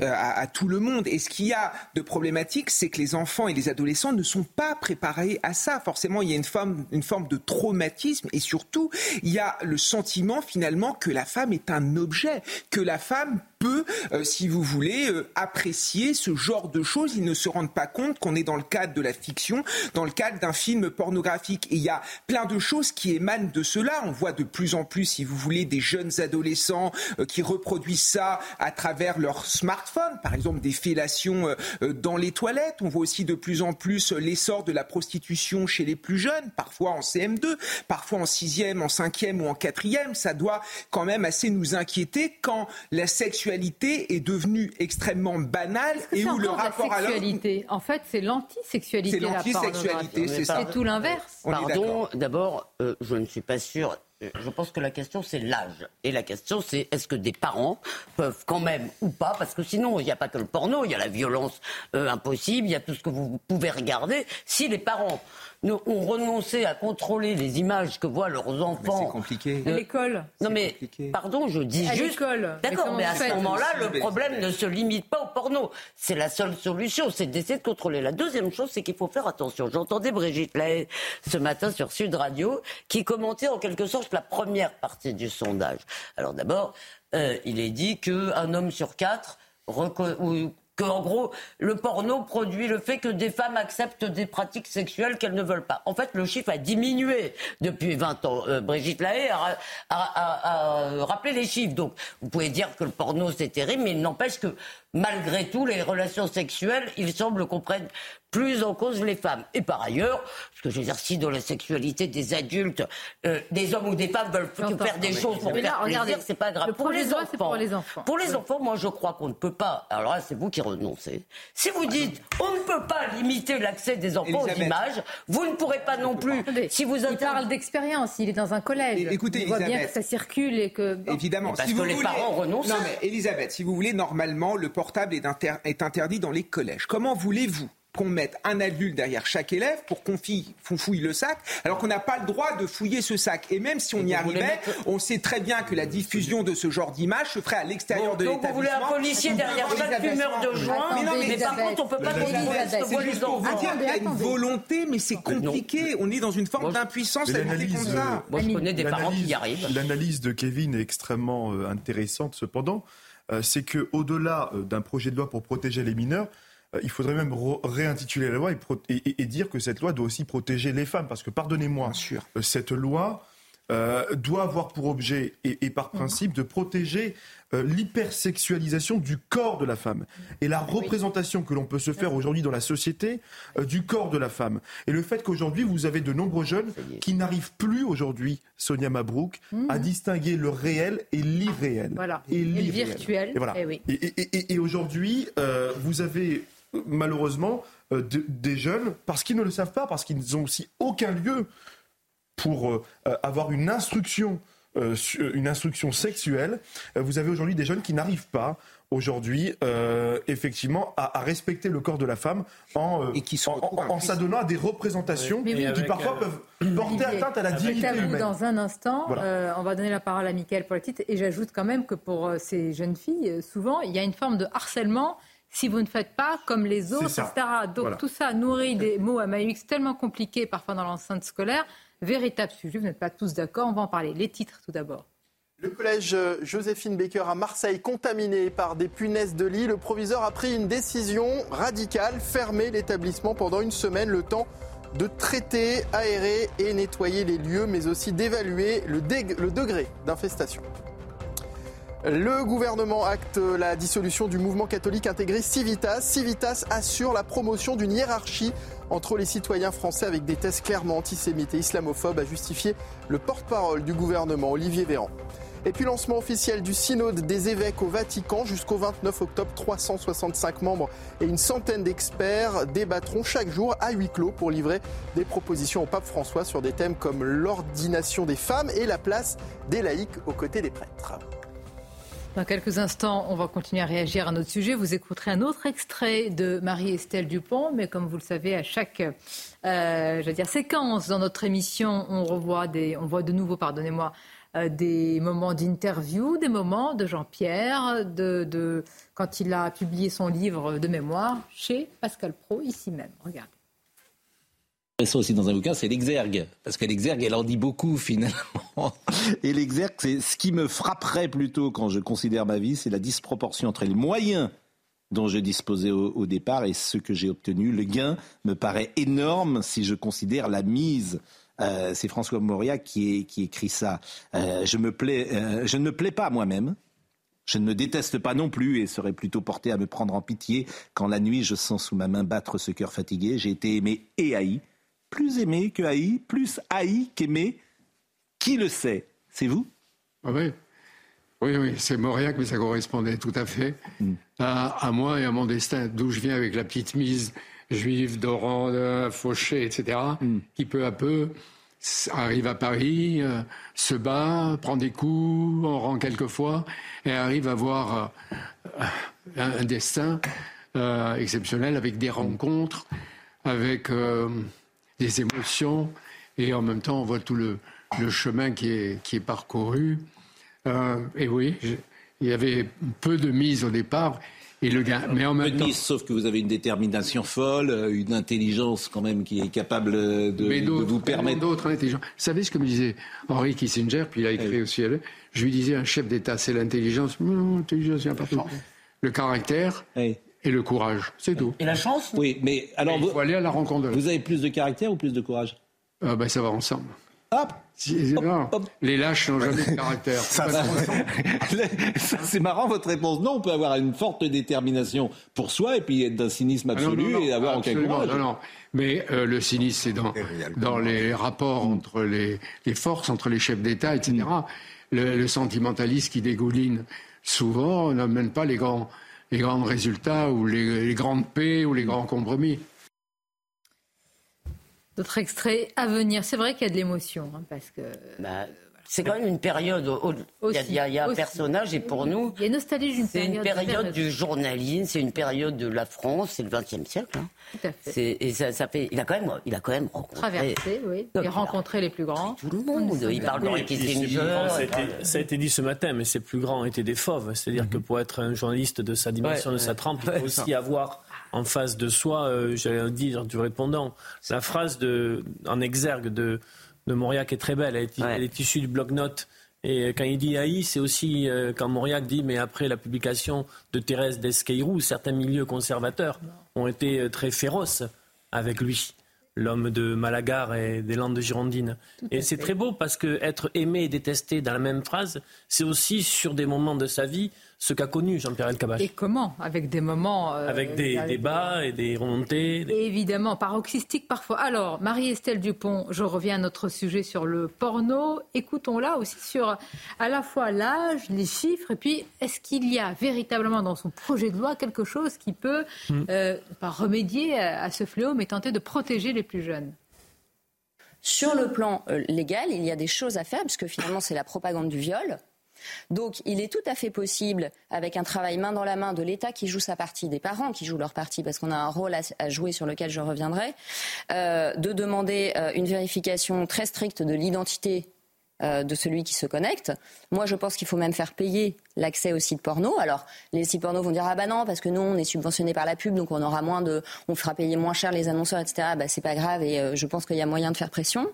à, à, tout le monde. Et ce qu'il y a de problématique, c'est que les enfants et les adolescents ne sont pas préparés à ça. Forcément, il y a une forme, une forme de traumatisme et surtout, il y a le sentiment finalement que la femme est un objet, que la femme peut, euh, si vous voulez, euh, apprécier ce genre de choses. Ils ne se rendent pas compte qu'on est dans le cadre de la fiction, dans le cadre d'un film pornographique. Et il y a plein de choses qui émanent de cela. On voit de plus en plus, si vous voulez, des jeunes adolescents euh, qui reproduisent ça à travers leur smartphone, par exemple des fellations dans les toilettes. On voit aussi de plus en plus l'essor de la prostitution chez les plus jeunes, parfois en CM2, parfois en sixième, en cinquième ou en quatrième. Ça doit quand même assez nous inquiéter quand la sexualité est devenue extrêmement banale et où le rapport à sexualité En fait, c'est l'antisexualité. C'est l'antisexualité, c'est ça. C'est tout l'inverse. Pardon, d'abord, euh, je ne suis pas sûr. Euh, je pense que la question, c'est l'âge. Et la question, c'est est-ce que des parents peuvent quand même ou pas, parce que sinon, il n'y a pas que le porno, il y a la violence euh, impossible, il y a tout ce que vous pouvez regarder. Si les parents ont renoncé à contrôler les images que voient leurs enfants. C'est compliqué. À l'école. Non mais, pardon, je dis à juste. D'accord, mais, à ce moment-là, le problème ne se limite pas au porno. C'est la seule solution, c'est d'essayer de contrôler. La deuxième chose, c'est qu'il faut faire attention. J'entendais Brigitte Lahaye ce matin sur Sud Radio, qui commentait en quelque sorte la première partie du sondage. Alors d'abord, euh, il est dit qu'un homme sur quatre qu'en gros, le porno produit le fait que des femmes acceptent des pratiques sexuelles qu'elles ne veulent pas. En fait, le chiffre a diminué depuis 20 ans. Euh, Brigitte Lahaye a, a, rappelé les chiffres. Donc, vous pouvez dire que le porno, c'est terrible, mais il n'empêche que, malgré tout, les relations sexuelles, il semble qu'on prenne plus en cause les femmes. Et par ailleurs, ce que je veux dire, si dans la sexualité des adultes, euh, des hommes ou des femmes veulent faire des choses pour faire plaisir, c'est pas grave. pour, les enfants, pour les enfants. Pour les enfants, moi je crois qu'on ne peut pas. Alors là, c'est vous qui renoncez. Si vous dites on ne peut pas limiter l'accès des enfants aux images, vous ne pourrez pas non plus. Si vous il parle d'expérience, il est dans un collège. Écoutez, il voit bien que ça circule et que. Évidemment, parce que les parents renoncent. Non mais Elisabeth, si vous voulez, normalement, le portable est interdit dans les collèges. Comment voulez-vous qu'on mette un adulte derrière chaque élève pour qu'on fouille le sac, alors qu'on n'a pas le droit de fouiller ce sac. Et même si on y arrivait, on sait très bien que la diffusion de ce genre d'image se ferait à l'extérieur de l'établissement. Donc vous voulez un policier derrière chaque fumeur de joint mais, non, mais, par contre, on peut pas C'est juste pour vous dire qu'il y a une volonté, mais c'est compliqué. On est dans une forme d'impuissance à lutter contre ça. Moi, je connais des parents qui y arrivent. L'analyse de Kevin est extrêmement euh, intéressante, cependant. Euh, c'est que au-delà euh, d'un projet de loi pour protéger les mineurs, euh, il faudrait même réintituler la loi et, dire que cette loi doit aussi protéger les femmes. Parce que, pardonnez-moi, euh, cette loi euh, doit avoir pour objet et, par principe de protéger l'hypersexualisation du corps de la femme et la représentation que l'on peut se faire aujourd'hui dans la société du corps de la femme. Et le fait qu'aujourd'hui, vous avez de nombreux jeunes qui n'arrivent plus aujourd'hui, Sonia Mabrouk, à mmh. distinguer le réel et l'irréel. Voilà. Et, le virtuel. Et, voilà. Eh et aujourd'hui, vous avez malheureusement euh, des jeunes, parce qu'ils ne le savent pas, parce qu'ils n'ont aussi aucun lieu pour euh, avoir une instruction, euh, une instruction sexuelle. vous avez aujourd'hui des jeunes qui n'arrivent pas aujourd'hui, effectivement, à, respecter le corps de la femme en, en, s'adonnant à des représentations qui parfois peuvent porter atteinte à la dignité humaine. Dans un instant, on va donner la parole à Mickaël pour la titre, et j'ajoute quand même que pour ces jeunes filles, souvent, il y a une forme de harcèlement si vous ne faites pas comme les autres, etc. Donc tout ça nourrit des mots à Maïx tellement compliqués parfois dans l'enceinte scolaire. Véritable sujet, vous n'êtes pas tous d'accord, on va en parler. Les titres tout d'abord. Le collège Joséphine Baker à Marseille contaminé par des punaises de lit. Le proviseur a pris une décision radicale, fermer l'établissement pendant une semaine, le temps de traiter, aérer et nettoyer les lieux, mais aussi d'évaluer le, le degré d'infestation. Le gouvernement acte la dissolution du mouvement catholique intégré Civitas. Civitas assure la promotion d'une hiérarchie entre les citoyens français avec des tests clairement antisémites et islamophobes, a justifié le porte-parole du gouvernement, Olivier Véran. Et puis lancement officiel du synode des évêques au Vatican jusqu'au 29 octobre. 365 membres et une centaine d'experts débattront chaque jour à huis clos pour livrer des propositions au pape François sur des thèmes comme l'ordination des femmes et la place des laïcs aux côtés des prêtres. Dans quelques instants, on va continuer à réagir à notre sujet. Vous écouterez un autre extrait de Marie-Estelle Dupont, mais comme vous le savez, à chaque euh, dire, séquence dans notre émission, on revoit des, on voit de nouveau, pardonnez-moi, euh, des moments d'interview, des moments de Jean-Pierre, de, de, quand il a publié son livre de mémoire chez Pascal Pro, ici même. Regardez ça aussi dans un bouquin, c'est l'exergue. Parce que l'exergue, elle en dit beaucoup finalement. Et l'exergue, c'est ce qui me frapperait plutôt quand je considère ma vie, c'est la disproportion entre les moyens dont je disposais au, départ et ce que j'ai obtenu. Le gain me paraît énorme si je considère la mise. Euh, c'est François Moria qui, écrit ça. Euh, je, euh, je ne me plais pas moi-même. Je ne me déteste pas non plus et serais plutôt porté à me prendre en pitié quand la nuit je sens sous ma main battre ce cœur fatigué. J'ai été aimé et haï plus aimé que haï, plus haï qu'aimé. Qui le sait? C'est vous? Ah Oui, oui, oui c'est Mauriac, mais ça correspondait tout à fait hmm. à, moi et à mon destin, d'où je viens avec la petite mise juive d'Oran, Fauché, etc., hmm. qui peu à peu arrive à Paris, euh, se bat, prend des coups, en rend quelquefois, et arrive à avoir euh, un, destin euh, exceptionnel avec des rencontres, avec des émotions, et en même temps, on voit tout le, le chemin qui est, qui est parcouru. Euh, et oui, il y avait peu de mise au départ. Et le gain, mais en même temps... sauf que vous avez une détermination folle, euh, une intelligence quand même qui est capable de, de vous permettre. d'autres intelligents. Vous savez ce que me disait Henri Kissinger, puis il a écrit aussi à Je lui disais un chef d'État, c'est l'intelligence. Non, l'intelligence, il n'y a pas Le caractère et le courage. C'est tout. Et la chance Oui, mais alors. il faut aller à la rencontre de Vous avez plus de caractère ou plus de courage ah ben, Ça va ensemble. hop, Les lâches n'ont jamais de caractère. c'est marrant votre réponse. Non, on peut avoir une forte détermination pour soi et puis être d'un cynisme ah absolu et avoir aucun courage. Non, non. Mais euh, le cynisme, c'est dans, dans les rapports entre les, les, forces, entre les chefs d'État, etc. Mm. Le, le, sentimentalisme qui dégouline souvent n'amène pas les grands, les grands résultats ou les, les grandes paix ou les grands compromis. D'autres extraits à venir. C'est vrai qu'il y a de l'émotion, hein, parce que. Bah, c'est quand même une période. il y a, un personnage et pour nous. Il y a une nostalgie d'une période. C'est une période du journalisme, c'est une période de la France, c'est le XXe siècle. Hein. Tout à fait. Et ça, ça, fait. Il a quand même, il a quand même rencontré. Traversé, oui. Et rencontré les plus grands. Tout le monde. Il parle de Kissinger. Ça a été dit ce matin, mais ces plus grands étaient des fauves. C'est-à-dire mhm. que pour être un journaliste de sa dimension, de sa trempe, il faut aussi avoir en face de soi, euh, j'allais dire, du répondant. La phrase de, en exergue de, de Mauriac est très belle. Elle est, issue du bloc-notes. Et quand il dit haï, c'est aussi euh, quand Mauriac dit, mais après la publication de Thérèse d'Esqueirou, certains milieux conservateurs ont été euh, très féroces avec lui l'homme de Malagar et des Landes girondines. Et c'est très beau parce que être aimé et détesté dans la même phrase, c'est aussi sur des moments de sa vie ce qu'a connu Jean-Pierre Elkabbach. Et comment? Avec des moments... Euh, avec des débats et des remontées. évidemment, paroxystique parfois. Alors, Marie-Estelle Dupont, je reviens à notre sujet sur le porno. Écoutons-la aussi sur à la fois l'âge, les chiffres, et puis est-ce qu'il y a véritablement dans son projet de loi quelque chose qui peut, hmm. euh, pas remédier à ce fléau, mais tenter de protéger les plus jeunes? Sur le plan euh, légal, il y a des choses à faire, parce que finalement, c'est la propagande du viol. Donc il est tout à fait possible, avec un travail main dans la main de l'État qui joue sa partie, des parents qui jouent leur partie, parce qu'on a un rôle à, jouer sur lequel je reviendrai, euh, de demander euh, une vérification très stricte de l'identité euh, de celui qui se connecte. Moi, je pense qu'il faut même faire payer l'accès aux sites porno. Alors, les sites porno vont dire ah bah non parce que nous on est subventionné par la pub, donc on aura moins de, on fera payer moins cher les annonceurs, etc. Bah c'est pas grave et euh, je pense qu'il y a moyen de faire pression.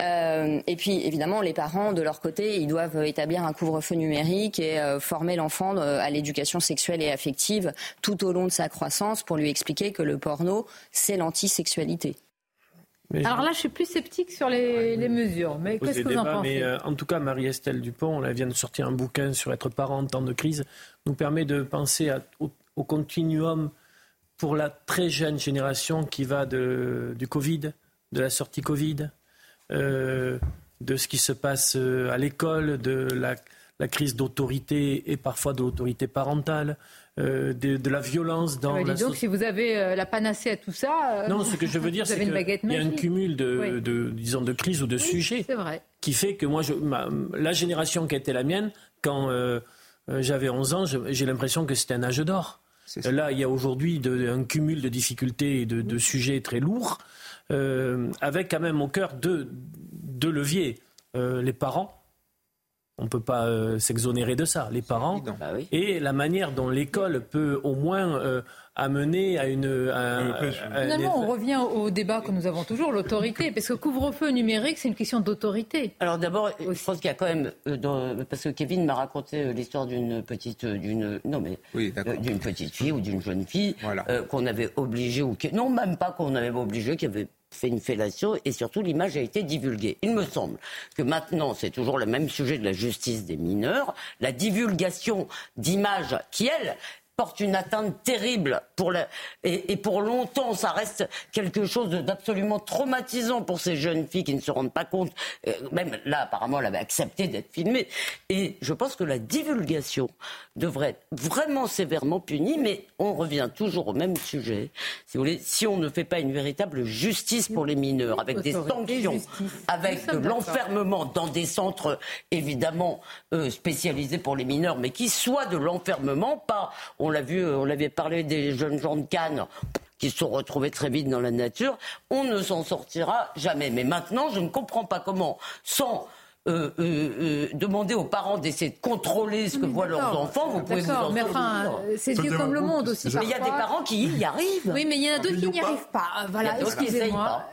Euh, et puis évidemment, les parents de leur côté, ils doivent établir un couvre-feu numérique et former l'enfant à l'éducation sexuelle et affective tout au long de sa croissance pour lui expliquer que le porno c'est l'antisexualité. Alors là, je suis plus sceptique sur les, mesures. Mais qu'est-ce que vous en pensez? euh, En tout cas, Marie-Estelle Dupont, elle vient de sortir un bouquin sur être parent en temps de crise, nous permet de penser au, continuum pour la très jeune génération qui va de, du Covid, de la sortie Covid, euh, de ce qui se passe euh, à l'école, de la, la crise d'autorité et parfois de l'autorité parentale, euh, de, la violence dans la donc, si vous avez euh, la panacée à tout ça, euh, non, ce que je veux dire, c'est qu'il y a un cumul de, de, disons, de crises ou de sujets qui fait que moi, je, la génération qui était la mienne, quand j'avais 11 ans, j'ai l'impression que c'était un âge d'or. Là, il y a aujourd'hui un cumul de difficultés et de, sujets très lourds, avec quand même au cœur deux, deux leviers. les parents, on ne peut pas euh, s'exonérer de ça, les parents, bah et la manière dont l'école peut au moins euh, amener à une... Finalement, on revient au débat que nous avons toujours, l'autorité, parce que couvre-feu numérique, c'est une question d'autorité. Alors d'abord, je pense qu'il y a quand même, euh, parce que Kevin m'a raconté l'histoire d'une petite, d'une, non mais, d'une petite fille ou d'une jeune fille qu'on avait obligé ou non même pas qu'on avait obligé, qui avait fait une fellation et surtout l'image a été divulguée. Il me semble que maintenant, c'est toujours le même sujet de la justice des mineurs, la divulgation d'images qui, elles, porte une atteinte terrible pour la... et, pour longtemps ça reste quelque chose d'absolument traumatisant pour ces jeunes filles qui ne se rendent pas compte. Euh, même là apparemment elle avait accepté d'être filmée. Et je pense que la divulgation devrait être vraiment sévèrement punie mais on revient toujours au même sujet si vous voulez. Si on ne fait pas une véritable justice pour les mineurs avec des sanctions avec de l'enfermement dans des centres évidemment euh, spécialisés pour les mineurs mais qui soient de l'enfermement pas on l'a vu, on l'avait parlé des jeunes gens de Cannes qui se sont retrouvés très vite dans la nature. On ne s'en sortira jamais. Mais maintenant, je ne comprends pas comment, sans euh, euh, euh, demander aux parents d'essayer de contrôler ce que voient leurs enfants, vous pouvez vous en mais enfin, c'est vieux comme le monde aussi. Mais il y a des parents qui y arrivent. Oui, mais il y en a d'autres qui n'y arrivent pas. Voilà, excusez-moi.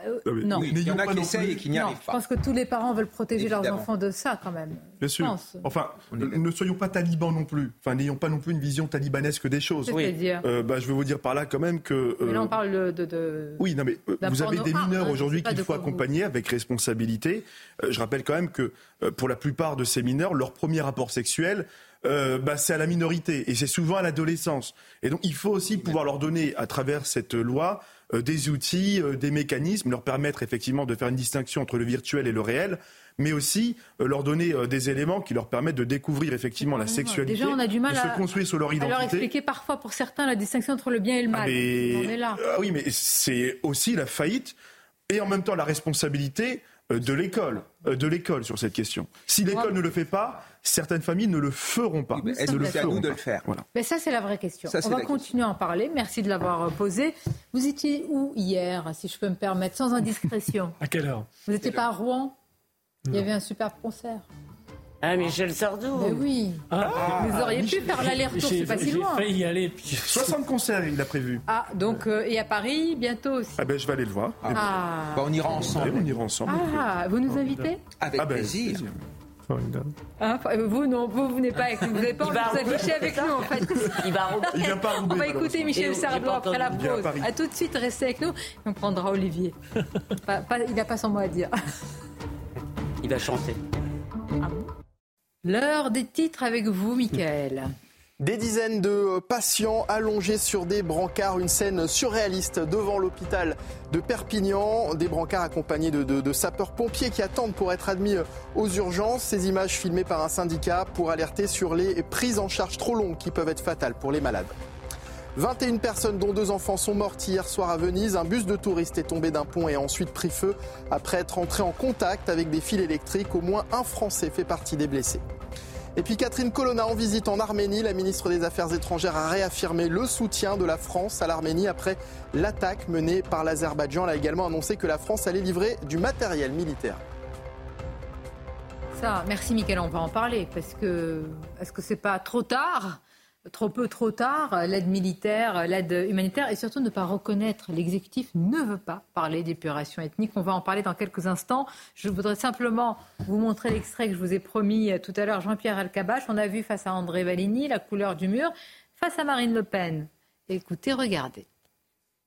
Non, il y en a qui essayent et qui n'y arrivent pas. Je pense que tous les parents veulent protéger leurs enfants de ça, quand même. Bien sûr. Enfin, ne soyons pas talibans non plus. Enfin, n'ayons pas non plus une vision talibanesque des choses. C'est-à-dire bah, Je veux vous dire par là quand même que. Mais là, on parle de. Oui, non, mais vous avez des mineurs aujourd'hui qu'il faut accompagner avec responsabilité. Je rappelle quand même que pour la plupart de ces mineurs, leur premier rapport sexuel, euh, bah, c'est à la minorité et c'est souvent à l'adolescence. Et donc il faut aussi pouvoir leur donner, à travers cette loi, euh, des outils, euh, des mécanismes, leur permettre effectivement de faire une distinction entre le virtuel et le réel, mais aussi leur donner des éléments qui leur permettent de découvrir effectivement la sexualité, Déjà, on a du mal de à, se construire sur leur identité. À leur expliquer parfois pour certains la distinction entre le bien et le mal. Ah, mais... on est là. Ah oui, mais c'est aussi la faillite et en même temps la responsabilité de l'école, de l'école sur cette question. Si l'école ne le fait pas, certaines familles ne le feront pas. Est-ce que c'est à nous de le faire voilà. Mais ça, c'est la vraie question. Ça, On va continuer à en parler. Merci de l'avoir posé. Vous étiez où hier, si je peux me permettre, sans indiscrétion? À quelle heure? Vous n'étiez pas à Rouen? Il y avait un superbe concert. Ah, Michel Sardou Mais oui Ah, Vous auriez pu faire l'aller-retour, c'est pas si loin. J'ai failli y aller. Puis... 60 concerts, il a prévu. Ah, donc, euh, et à Paris, bientôt aussi Ah ben, je vais aller le voir. Ah, Bah, on ira ensemble. on ira ensemble. ah vous nous invitez Avec Ah ben, plaisir. Hein, Vous, non, vous venez pas avec nous. Vous n'avez pas envie de vous afficher avec nous, en fait. Il va Il vient pas à On va écouter. Michel Sardou après la à pause. A tout de suite, restez avec nous. On prendra Olivier. Pas- pas- il n'a pas son mot à dire. Il va chanter. L'heure des titres avec vous, Michael. Des dizaines de patients allongés sur des brancards, une scène surréaliste devant l'hôpital de Perpignan. Des brancards accompagnés de, de- sapeurs-pompiers qui attendent pour être admis aux urgences. Ces images filmées par un syndicat pour alerter sur les prises en charge trop longues qui peuvent être fatales pour les malades. 21 personnes, dont deux enfants, sont mortes hier soir à Venise. Un bus de touristes est tombé d'un pont et a ensuite pris feu après être entré en contact avec des fils électriques. Au moins un Français fait partie des blessés. Et puis Catherine Colonna en visite en Arménie. La ministre des Affaires étrangères a réaffirmé le soutien de la France à l'Arménie après l'attaque menée par l'Azerbaïdjan. Elle a également annoncé que la France allait livrer du matériel militaire. Ça, merci, Michael. On va en parler parce que est-ce que c'est pas trop tard? Trop peu, trop tard, l'aide militaire, l'aide humanitaire et surtout ne pas reconnaître. L'exécutif ne veut pas parler d'épuration ethnique. On va en parler dans quelques instants. Je voudrais simplement vous montrer l'extrait que je vous ai promis tout à l'heure. Jean-Pierre Alcabache, on a vu face à André Valigny la couleur du mur, face à Marine Le Pen. Écoutez, regardez.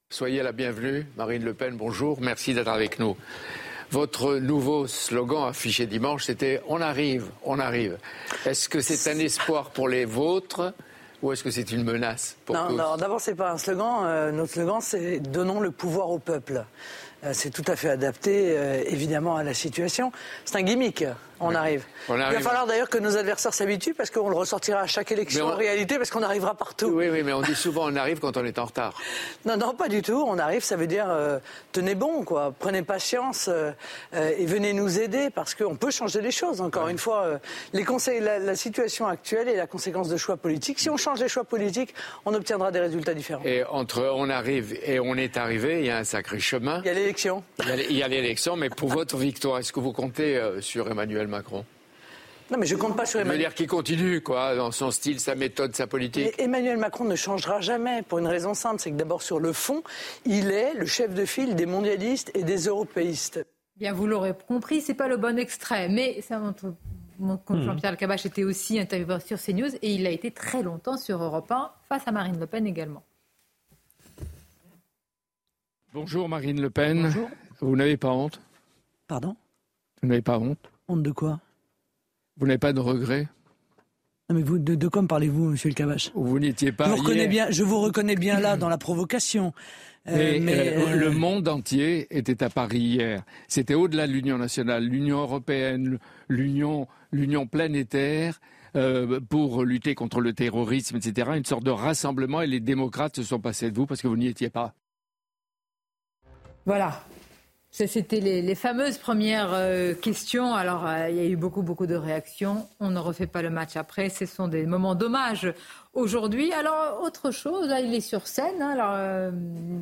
Soyez la bienvenue, Marine Le Pen, bonjour, merci d'être avec nous. Votre nouveau slogan affiché dimanche, c'était On arrive, on arrive. Est-ce que c'est un espoir pour les vôtres ou est-ce que c'est une menace pour Non, d'abord, c'est pas un slogan. Euh, notre slogan, c'est Donnons le pouvoir au peuple. Euh, c'est tout à fait adapté, euh, évidemment, à la situation. C'est un gimmick. On arrive. On Il arrive. va falloir d'ailleurs que nos adversaires s'habituent parce qu'on le ressortira à chaque élection on- en réalité parce qu'on arrivera partout. Oui, oui, mais on dit souvent on arrive quand on est en retard. Non, non, pas du tout. On arrive, ça veut dire euh, tenez bon, quoi. Prenez patience euh, euh, et venez nous aider parce qu'on peut changer les choses. Encore une fois, euh, les conseils, la, la situation actuelle est la conséquence de choix politiques. Si on change les choix politiques, on obtiendra des résultats différents. Et entre on arrive et on est arrivé, il y a un sacré chemin. Il y a l'élection. Il y a- l'élection, mais pour votre victoire, est-ce que vous comptez sur Emmanuel Macron Non, mais je compte pas sur Je veux Emmanuel. dire qu'il continue, quoi, dans son style, sa méthode, sa politique. Mais Emmanuel Macron ne changera jamais pour une raison simple, c'est que d'abord sur le fond, il est le chef de file des mondialistes et des européistes. Bien, vous l'aurez compris, c'est pas le bon extrait, mais ça montre mon compte Mhm. Jean-Pierre Alcabache était aussi intervieweur sur CNews et il a été très longtemps sur Europe 1 face à Marine Le Pen également. Bonjour Marine Le Pen. Vous n'avez pas honte? Pardon? Vous n'avez pas honte? Honte de quoi? Vous n'avez pas de regrets? Non mais vous, de, de quoi me parlez-vous, monsieur le Cavache Vous n'étiez pas je vous, reconnais bien, je vous reconnais bien là dans la provocation. Euh, Mais, mais, euh, euh, le monde entier était à Paris hier. C'était au-delà de l'Union nationale, l'Union européenne, l'Union, l'Union planétaire pour lutter contre le terrorisme, etc. Une sorte de rassemblement et les démocrates se sont passés de vous parce que vous n'y étiez pas. Voilà. C'était les, fameuses premières euh, questions. Alors, euh, il y a eu beaucoup, beaucoup de réactions. On ne refait pas le match après. Ce sont des moments d'hommage aujourd'hui. Alors, autre chose, il est sur scène. Hein. euh,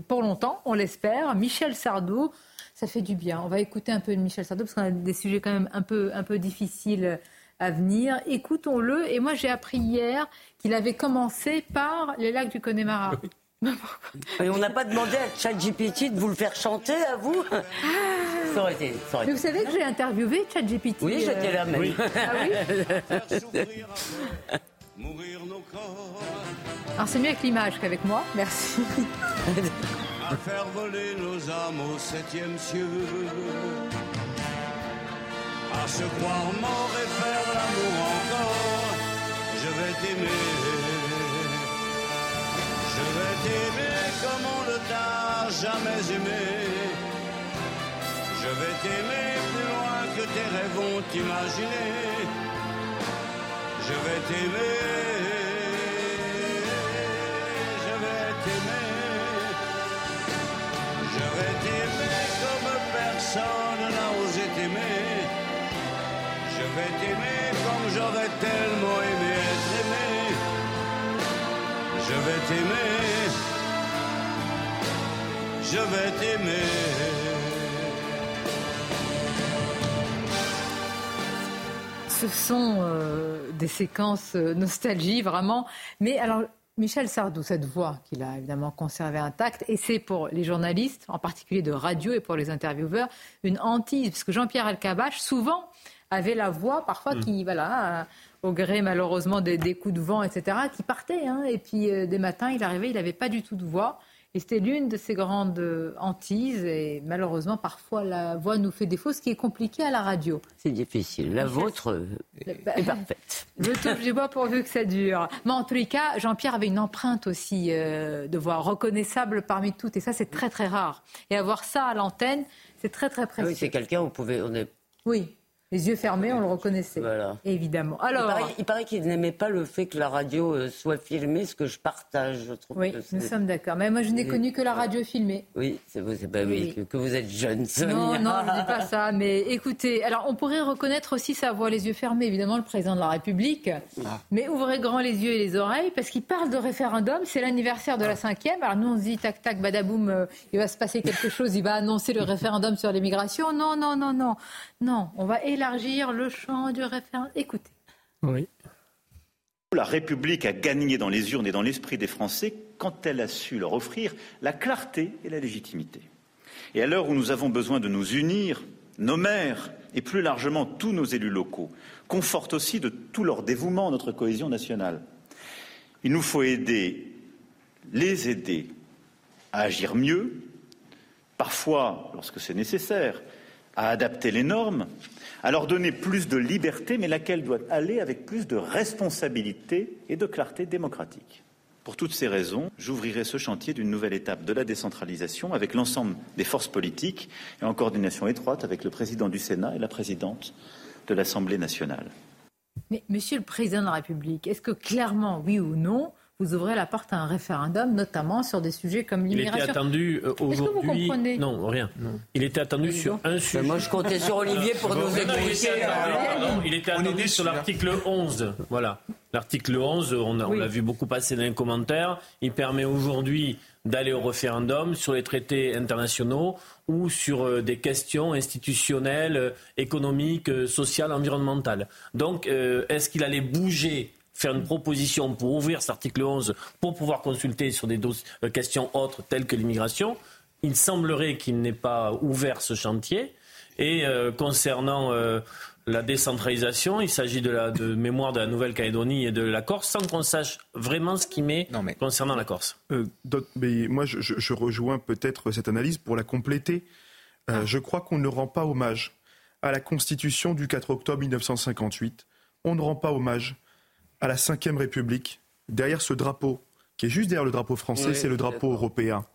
pour longtemps, on l'espère. Michel Sardou, ça fait du bien. On va écouter un peu de Michel Sardou parce qu'on a des sujets quand même un peu, un peu difficiles à venir. Écoutons-le. Et moi, j'ai appris hier qu'il avait commencé par les lacs du Connemara. Et on n'a pas demandé à ChatGPT de vous le faire chanter à vous ah. ça aurait été, Mais vous savez que j'ai interviewé ChatGPT Oui, j'étais là même. Oui. Ah oui Alors c'est mieux avec l'image qu'avec moi. Merci. à faire voler nos âmes au septième cieux. À se croire mort et faire l'amour encore. Je vais t'aimer je vais t'aimer comme on ne t'a jamais aimé. Je vais t'aimer plus loin que tes rêves vont t'imaginer. Je vais t'aimer. Je vais t'aimer. Je vais t'aimer comme personne n'a osé t'aimer. Je vais t'aimer comme j'aurais tellement aimé je vais t'aimer, je vais t'aimer. Ce sont euh, des séquences euh, nostalgie, vraiment. Mais alors, Michel Sardou, cette voix qu'il a évidemment conservée intacte, et c'est pour les journalistes, en particulier de radio et pour les intervieweurs, une hantise, parce que Jean-Pierre Alcabache, souvent, avait la voix parfois qui, mm. voilà, au gré malheureusement des, coups de vent, etc., qui partaient. Hein. Et puis euh, des matins, il arrivait, il n'avait pas du tout de voix. Et c'était l'une de ses grandes euh, hantises. Et malheureusement, parfois, la voix nous fait défaut, ce qui est compliqué à la radio. C'est difficile. La vôtre euh, bah, est parfaite. Je touche du bois pourvu que ça dure. Mais en tous les cas, Jean-Pierre avait une empreinte aussi de voix reconnaissable parmi toutes. Et ça, c'est très, très rare. Et avoir ça à l'antenne, c'est très, très précieux. Ah oui, c'est quelqu'un. On est... Oui, les yeux fermés, on le reconnaissait. Voilà. Évidemment. Alors, il paraît, qu'il n'aimait pas le fait que la radio euh, soit filmée, ce que je partage. Je trouve oui, nous sommes d'accord. Mais moi, je n'ai connu que la radio filmée. Oui, c'est vous, pas oui. que, vous êtes jeune. Non, non, je ne dis pas ça. Mais écoutez, alors on pourrait reconnaître aussi sa voix, les yeux fermés, évidemment, le président de la République. Ah. Mais ouvrez grand les yeux et les oreilles, parce qu'il parle de référendum. C'est l'anniversaire de la cinquième. Alors nous, on se dit tac, tac, badaboum, euh, il va se passer quelque chose. Il va annoncer le référendum sur l'immigration. Non, non, non, non. Non, on va élargir le champ du référendum. Écoutez. Oui. La République a gagné dans les urnes et dans l'esprit des Français quand elle a su leur offrir la clarté et la légitimité. Et à l'heure où nous avons besoin de nous unir, nos maires et plus largement tous nos élus locaux confortent aussi de tout leur dévouement notre cohésion nationale. Il nous faut aider, les aider à agir mieux, parfois lorsque c'est nécessaire, à adapter les normes, à leur donner plus de liberté, mais laquelle doit aller avec plus de responsabilité et de clarté démocratique. Pour toutes ces raisons, j'ouvrirai ce chantier d'une nouvelle étape de la décentralisation avec l'ensemble des forces politiques et en coordination étroite avec le président du Sénat et la présidente de l'Assemblée nationale. Mais Monsieur le Président de la République, est-ce que clairement, oui ou non, vous ouvrez la porte à un référendum, notamment sur des sujets comme l'immigration. Il était attendu euh, aujourd'hui. Non, rien. Il était attendu sur un sujet. moi, je comptais sur Olivier pour nous expliquer. Il était attendu sur l'article 11. Voilà. L'article 11, on l'a vu beaucoup passer dans les commentaires. Il permet aujourd'hui d'aller au référendum sur les traités internationaux ou sur euh, des questions institutionnelles, euh, économiques, sociales, environnementales. Donc, est-ce qu'il allait bouger faire une proposition pour ouvrir cet article 11 pour pouvoir consulter sur des euh, questions autres telles que l'immigration. Il semblerait qu'il n'ait pas ouvert ce chantier. Et euh, concernant euh, la décentralisation, il s'agit de la de mémoire de la Nouvelle-Calédonie et de la Corse, sans qu'on sache vraiment ce qui met concernant la Corse. mais moi, je, je rejoins peut-être cette analyse pour la compléter. Ah. Je crois qu'on ne rend pas hommage à la Constitution du 4 octobre 1958. On ne rend pas hommage à la Ve République, derrière ce drapeau, qui est juste derrière le drapeau français, c'est le drapeau européen.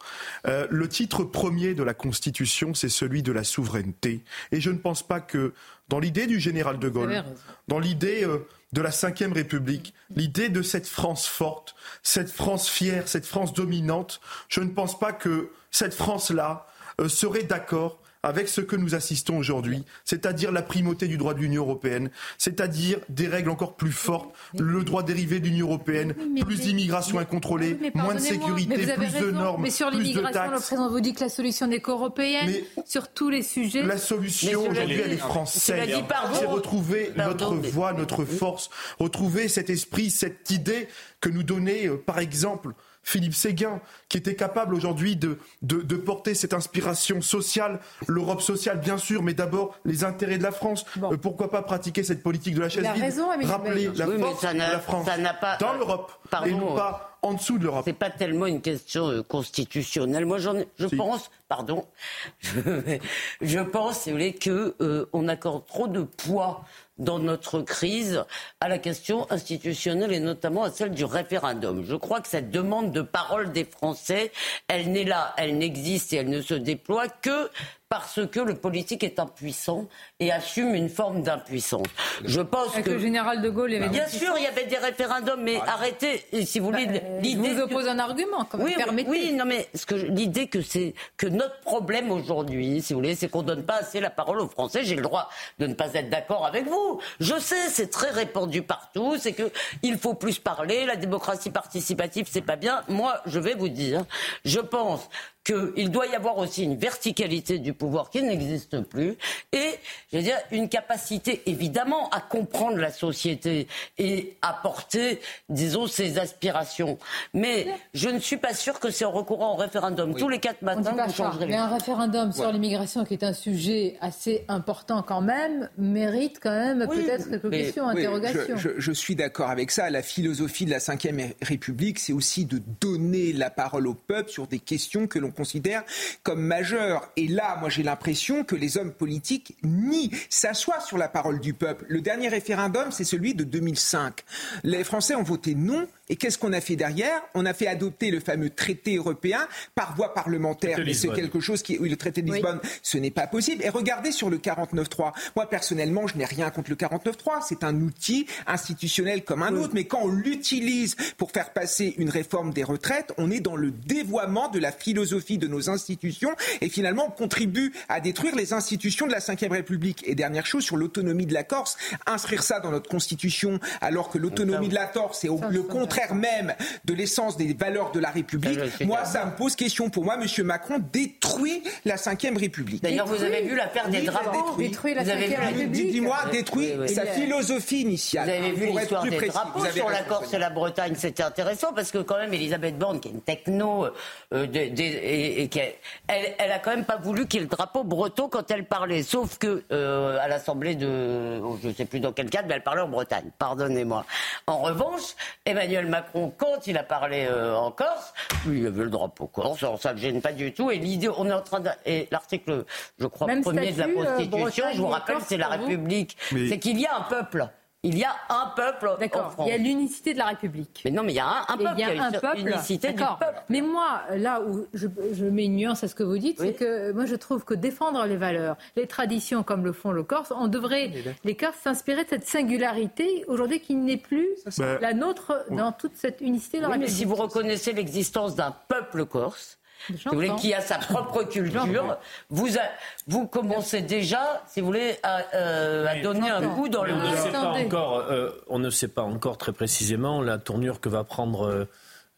Euh, le titre premier de la Constitution, c'est celui de la souveraineté. Et je ne pense pas que, dans l'idée du général de Gaulle, dans l'idée euh, de la Ve République, l'idée de cette France forte, cette France fière, cette France dominante, je ne pense pas que cette France-là euh, serait d'accord avec ce que nous assistons aujourd'hui, c'est-à-dire la primauté du droit de l'Union européenne, c'est-à-dire des règles encore plus fortes, le droit dérivé de l'Union européenne, plus d'immigration incontrôlée, moins de sécurité, plus de normes, mais sur plus de l'immigration, le président vous dit que la solution n'est qu'européenne sur tous les sujets. La solution aujourd'hui, elle est française. C'est retrouver notre voix, notre force, retrouver cet esprit, cette idée que nous donnait, euh, par exemple, Philippe Séguin, qui était capable aujourd'hui de, de, de porter cette inspiration sociale, l'Europe sociale bien sûr, mais d'abord les intérêts de la France. Euh, pourquoi pas pratiquer cette politique de la chaise Il a vide raison, Rappeler la Oui, mais force ça de n'a- la France ça n'a pas- dans l'Europe et non pas en dessous de l'Europe. C'est pas tellement une question euh, constitutionnelle. Moi, j'en, ai- je pense, pardon, je, je pense, si vous voulez, que euh, on accorde trop de poids dans notre crise à la question institutionnelle et notamment à celle du référendum. Je crois que cette demande de parole des Français, elle n'est là, elle n'existe et elle ne se déploie que parce que le politique est impuissant et assume une forme d'impuissance. Je pense Avec que le général de Gaulle, il y avait Bien des- sûr, il y avait des référendums, mais arrêtez, si vous voulez, l'idée. je vous oppose un argument, Oui, oui, permettez. oui, non, mais ce que je- l'idée que c'est que notre problème aujourd'hui, si vous voulez, c'est qu'on donne pas assez la parole aux Français. J'ai le droit de ne pas être d'accord avec vous. Je sais, c'est très répandu partout. C'est que il faut plus parler. La démocratie participative, c'est pas bien. Moi, je vais vous dire, je pense qu'il doit y avoir aussi une verticalité du pouvoir qui n'existe plus et, je veux dire, une capacité évidemment à comprendre la société et à porter, disons, ses aspirations. Mais je ne suis pas sûr que c'est en recourant au référendum tous les quatre On matins que vous changerez Mais un référendum sur Ouais. l'immigration, qui est un sujet assez important quand même, mérite quand même peut-être quelques Mais- questions, oui, interrogations. Je, je- je suis d'accord avec ça. La philosophie de la Ve République, c'est aussi de donner la parole au peuple sur des questions que l'on considère comme majeures. Et là, moi, j'ai l'impression que les hommes politiques nient, s'assoient sur la parole du peuple. Le dernier référendum, c'est celui de 2005. Les Français ont voté non. Et qu'est-ce qu'on a fait derrière? On a fait adopter le fameux traité européen par voie parlementaire. Mais c'est quelque chose qui, oui, le traité de Lisbonne, ce n'est pas possible. Et regardez sur le 49.3. Moi, personnellement, je n'ai rien contre le 49.3. C'est un outil institutionnel comme un autre. Mais quand on l'utilise pour faire passer une réforme des retraites, on est dans le dévoiement de la philosophie de nos institutions. Et finalement, on contribue à détruire les institutions de la Ve République. Et dernière chose, sur l'autonomie de la Corse, inscrire ça dans notre constitution, alors que l'autonomie de la Corse est au- le contraire même de l'essence des valeurs de la République. Moi, ça me pose question. Pour moi, M. Macron détruit la Ve République. D'ailleurs, vous avez vu l'affaire des Oui, drapeaux détruit. Détruit la Vous avez Cinquième vu- République. Dis-moi, détruit oui. sa philosophie initiale. Vous avez vu l'histoire des précis, drapeaux sur la Corse et la Bretagne, c'était intéressant parce que quand même Elisabeth Borne, qui est une techno, euh, de- de- et, et qui a- elle, elle a quand même pas voulu qu'il y ait le drapeau breton quand elle parlait. Sauf que euh, à l'Assemblée de, oh, je sais plus dans quel cadre, mais elle parlait en Bretagne. Pardonnez-moi. En revanche, Emmanuel Macron, quand il a parlé euh, en Corse, lui, il avait le drapeau corse, alors ça ne le gêne pas du tout. Et l'idée, on est en train de, et l'article, je crois, Même premier de la euh, Constitution, je vous rappelle, c'est la République. Mais- C'est qu'il y a un peuple. Il y a un peuple en D'accord, France. il y a l'unicité de la République. Mais non, mais il y a un, peuple. il y a une un peuple. unicité du D'accord. peuple. Mais moi, là où je, je mets une nuance à ce que vous dites, c'est que moi je trouve que défendre les valeurs, les traditions comme le font le Corse, on devrait, les Corses, s'inspirer de cette singularité aujourd'hui qui n'est plus Bah, la nôtre dans toute cette unicité de la Oui, mais République. si vous reconnaissez l'existence d'un peuple corse, si vous voulez, J'entends. qui a sa propre culture, vous, a- vous commencez déjà, si vous voulez, à, euh, à donner un coup dans le on ne sait pas Attendez. encore, euh, on ne sait pas encore très précisément la tournure que va prendre euh,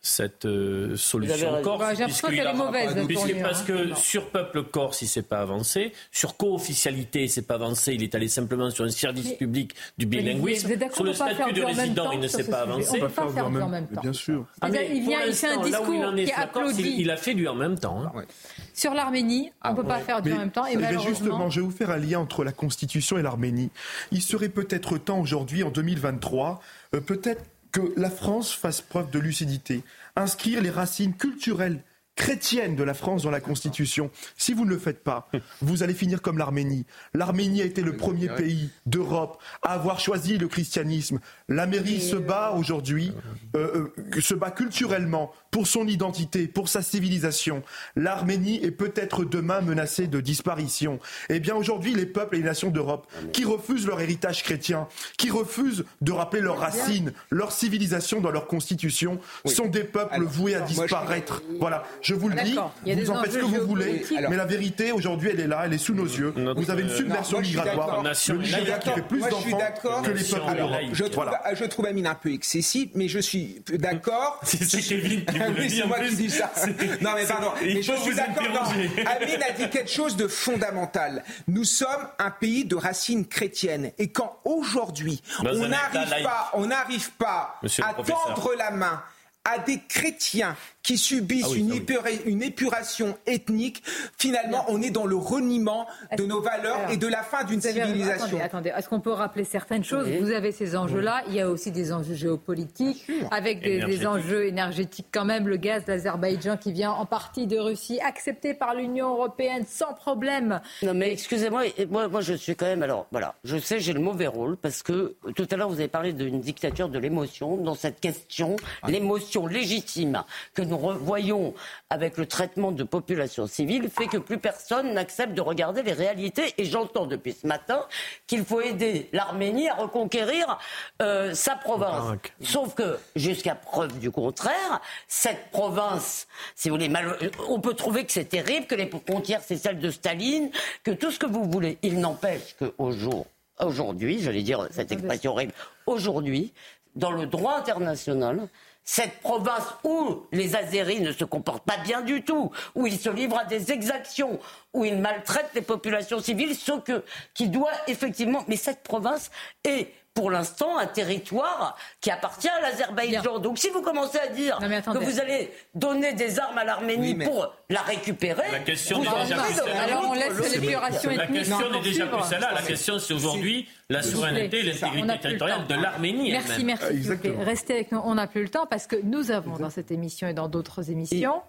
cette euh, solution corse. Bah, qu'elle est a- mauvaise, puisque- tournure, parce hein. que sur peuple corse, il s'est pas avancé. Sur co-officialité, il s'est pas avancé. Il est allé simplement sur un service Mais- public du bilinguisme. vous êtes d'accord, Sur le on peut pas faire statut de résident, il ne s'est pas avancé. On peut pas faire deux en même temps. Bien sûr. Ah, mais il vient, il fait un il discours est qui applaudit. il, il a fait du en même temps. hein. Sur l'Arménie, on ne peut pas faire Mais- en même temps. Et justement, je vais vous faire un lien entre la Constitution et l'Arménie. Il serait peut-être temps aujourd'hui, en 2023, euh, peut-être que la France fasse preuve de lucidité, inscrire les racines culturelles chrétiennes de la France dans la Constitution. Si vous ne le faites pas, vous allez finir comme l'Arménie. L'Arménie a été le premier pays d'Europe à avoir choisi le christianisme. La mairie se bat aujourd'hui, euh, euh, se bat culturellement pour son identité, pour sa civilisation. L'Arménie est peut-être demain menacée de disparition. Eh bien aujourd'hui, les peuples et les nations d'Europe qui refusent leur héritage chrétien, qui refusent de rappeler leurs racines, leur civilisation dans leur constitution, sont des peuples voués à disparaître. Voilà, je vous le dis, vous en faites ce que vous voulez, mais la vérité aujourd'hui, elle est là, elle est sous nos yeux. Vous avez une submersion migratoire, le Nigeria qui fait plus d'enfants que les peuples d'Europe. Je trouve, je trouve Amine un peu excessif, mais je suis d'accord. C'est Kevin qui vous oui, c'est moi qui dis ça. Non, mais pardon. Mais je suis d'accord. Amine a dit quelque chose de fondamental. Nous sommes un pays de racines chrétiennes. Et quand aujourd'hui, on n'arrive pas, on n'arrive pas à tendre la main à des chrétiens qui subissent Ah une, une, épuration ethnique, finalement, on est dans le reniement de nos valeurs Alors, et de la fin d'une civilisation. Attendez, attendez. Est-ce qu'on peut rappeler certaines choses? Oui. Vous avez ces enjeux-là. Il y a aussi des enjeux géopolitiques, avec des, enjeux énergétiques quand même. Le gaz d'Azerbaïdjan qui vient en partie de Russie, accepté par l'Union européenne sans problème. Non mais excusez-moi, moi, moi je suis quand même alors voilà, je sais j'ai le mauvais rôle parce que tout à l'heure vous avez parlé d'une dictature de l'émotion dans cette question, l'émotion légitime que nous re- voyons avec le traitement de populations civiles fait que plus personne n'accepte de regarder les réalités et j'entends depuis ce matin qu'il faut aider l'Arménie à reconquérir euh, sa province. Sauf que jusqu'à preuve du contraire, cette province, si vous voulez, mal- on peut trouver que c'est terrible, que les frontières c'est celle de Staline, que tout ce que vous voulez. Il n'empêche qu'au jour, aujourd'hui, j'allais dire cette expression horrible, aujourd'hui, dans le droit international, cette province où les Azéris ne se comportent pas bien du tout, où ils se livrent à des exactions, où ils maltraitent les populations civiles, ce que, qui doit effectivement. Mais cette province est pour l'instant un territoire qui appartient à l'Azerbaïdjan. Donc si vous commencez à dire que vous allez donner des armes à l'Arménie Oui, pour la récupérer, La question vous n'est en déjà êtes plus celle-là. la Alors, on route. laisse l'épuration La ethnique question n'est déjà plus celle-là. La question, c'est aujourd'hui la souveraineté et l'intégrité territoriale de l'Arménie Merci, merci. Restez avec nous. On n'a plus le temps parce que nous avons dans cette émission et dans d'autres émissions.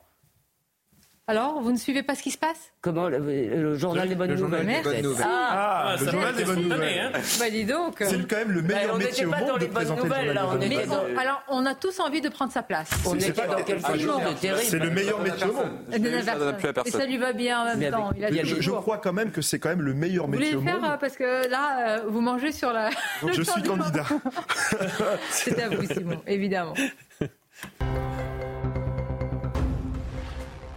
Alors, vous ne suivez pas ce qui se passe? Comment le, le journal des bonnes Le journal nouvelles des bonnes nouvelles. Ah, Ah, le journal des bonnes nouvelles. étonné, hein. Bah dis donc. C'est quand même le meilleur on métier n'était au pas dans monde de les bonnes présenter le nouvelles, journal là, des on bonnes nouvelles. alors, on a tous envie de prendre sa place. On était pas- dans quelque chose de terrible. C'est le meilleur métier au monde. Et de ça lui va bien en même temps. avec- Il a je, crois quand même que c'est quand même le meilleur Vous voulez métier le au faire monde. euh, parce que là, euh, vous mangez sur la. Je suis candidat. C'est à vous, Simon, évidemment.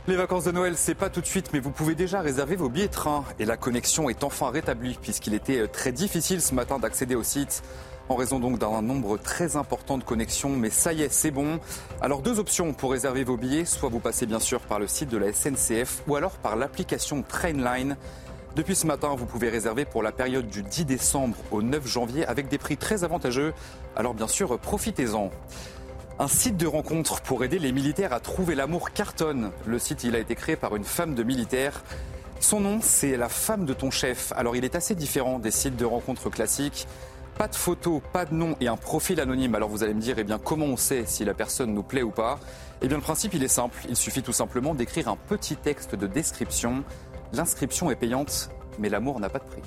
Les vacances de Noël, c'est pas tout de suite, mais vous pouvez déjà réserver vos billets train. Et la connexion est enfin rétablie, puisqu'il était euh, très difficile ce matin d'accéder au site, en raison donc d'un nombre très important de connexions. Mais ça y est, c'est bon. Alors deux options pour réserver vos billets, soit vous passez bien sûr par le site de la SNCF, ou alors par l'application Trainline. Depuis ce matin, vous pouvez réserver pour la période du 10 décembre au 9 janvier avec des prix très avantageux. Alors bien sûr, profitez-en. Un site de rencontre pour aider les militaires à trouver l'amour cartonne. Le site, il a été créé par une femme de militaire. Son nom, c'est la femme de ton chef. Alors, il est assez différent des sites de rencontres classiques. Pas de photo, pas de nom et un profil anonyme. Alors, vous allez me dire, eh bien, comment on sait si la personne nous plaît ou pas? Eh bien, le principe, il est simple. Il suffit tout simplement d'écrire un petit texte de description. L'inscription est payante, mais l'amour n'a pas de prix.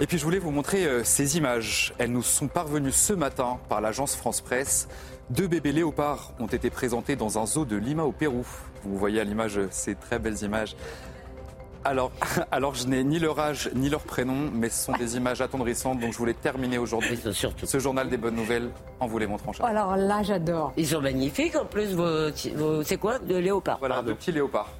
Et puis je voulais vous montrer euh, ces images. Elles nous sont parvenues ce matin par l'agence France Presse. Deux bébés léopards ont été présentés dans un zoo de Lima au Pérou. Vous voyez à l'image ces très belles images. Alors, alors je n'ai ni leur âge ni leur prénom, mais ce sont des images attendrissantes. Donc je voulais terminer aujourd'hui ce journal des bonnes nouvelles en vous les montrant. chers Alors là, j'adore. Ils sont magnifiques en plus, vos, vos- c'est quoi De léopard Voilà, de petits léopards.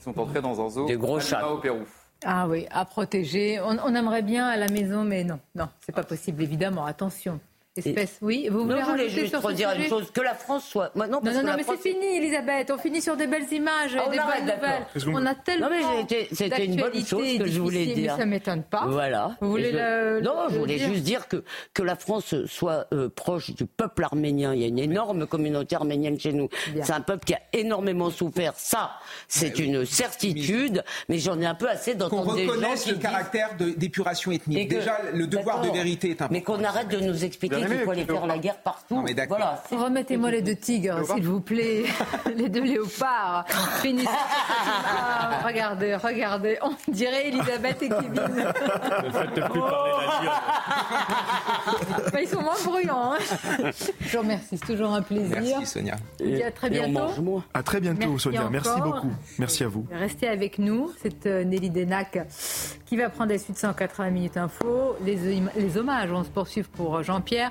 Ils sont entrés dans un zoo Des gros à Lima chats. au Pérou. Ah oui, à protéger. On, on aimerait bien à la maison, mais non, non, c'est pas possible, évidemment. Attention. Espèce, oui. Vous Non, voulez je voulais juste redire une chose, que la France soit... Moi, non, Non, parce non, que non, la mais France- c'est fini, Elisabeth. On finit sur des belles images, Ah, on des arrête, bonnes d'accord. nouvelles. On a tellement Non, mais c'était- une bonne chose que je voulais dire. Mais ça m'étonne pas. Voilà. Vous voulez je- le- Non, je voulais dire juste dire que, que la France soit euh, proche du peuple arménien. Il y a une énorme communauté arménienne chez nous. C'est un peuple qui a énormément souffert. Ça, c'est une certitude. Mais j'en ai un peu assez Qu'on d'entendre des gens reconnaisse qui le disent- caractère d'épuration ethnique. Et que- Déjà, le devoir de vérité est important. Mais qu'on arrête de nous expliquer qu'il faut aller faire la guerre partout. voilà. Remettez-moi les deux tigres, s'il vous plaît. les deux léopards. Finissez. Ah, regardez, regardez. On dirait Elisabeth et Kevin. Ne faites plus parler la Bah, ils sont moins bruyants. Hein. Je vous remercie, c'est toujours un plaisir. Merci Sonia. Dis à très bientôt. À très bientôt, Merci Sonia. Merci encore. beaucoup. Merci à vous. Restez avec nous. C'est euh, Nelly Denac qui va prendre la suite 180 minutes info. Les, les hommages vont se poursuivre pour euh, Jean-Pierre.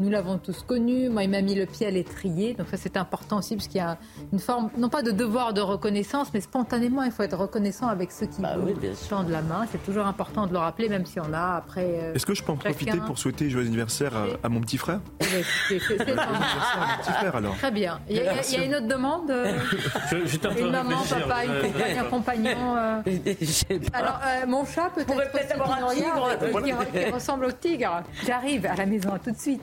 Nous l'avons tous connu. Moi, il m'a mis le pied à l'étrier. Donc ça, c'est important aussi parce qu'il y a une forme, non pas de devoir de reconnaissance, mais spontanément, il faut être reconnaissant avec ceux qui Bah vous tendent la main. C'est toujours important de le rappeler, même si on a après. euh, Est-ce que je peux en profiter pour souhaiter joyeux anniversaire à, à mon petit frère? Eh ben, c'est- c'est- Petit frère alors. Très bien. Il y, a, il y une autre demande euh, Je- train Une maman, papa, une Euh, compagne, un compagnon. euh. Alors, euh, mon chat peut-être pourrait peut-être pour ceux avoir un tigre. qui, qui ressemble au tigre. J'arrive à la maison, à tout de suite.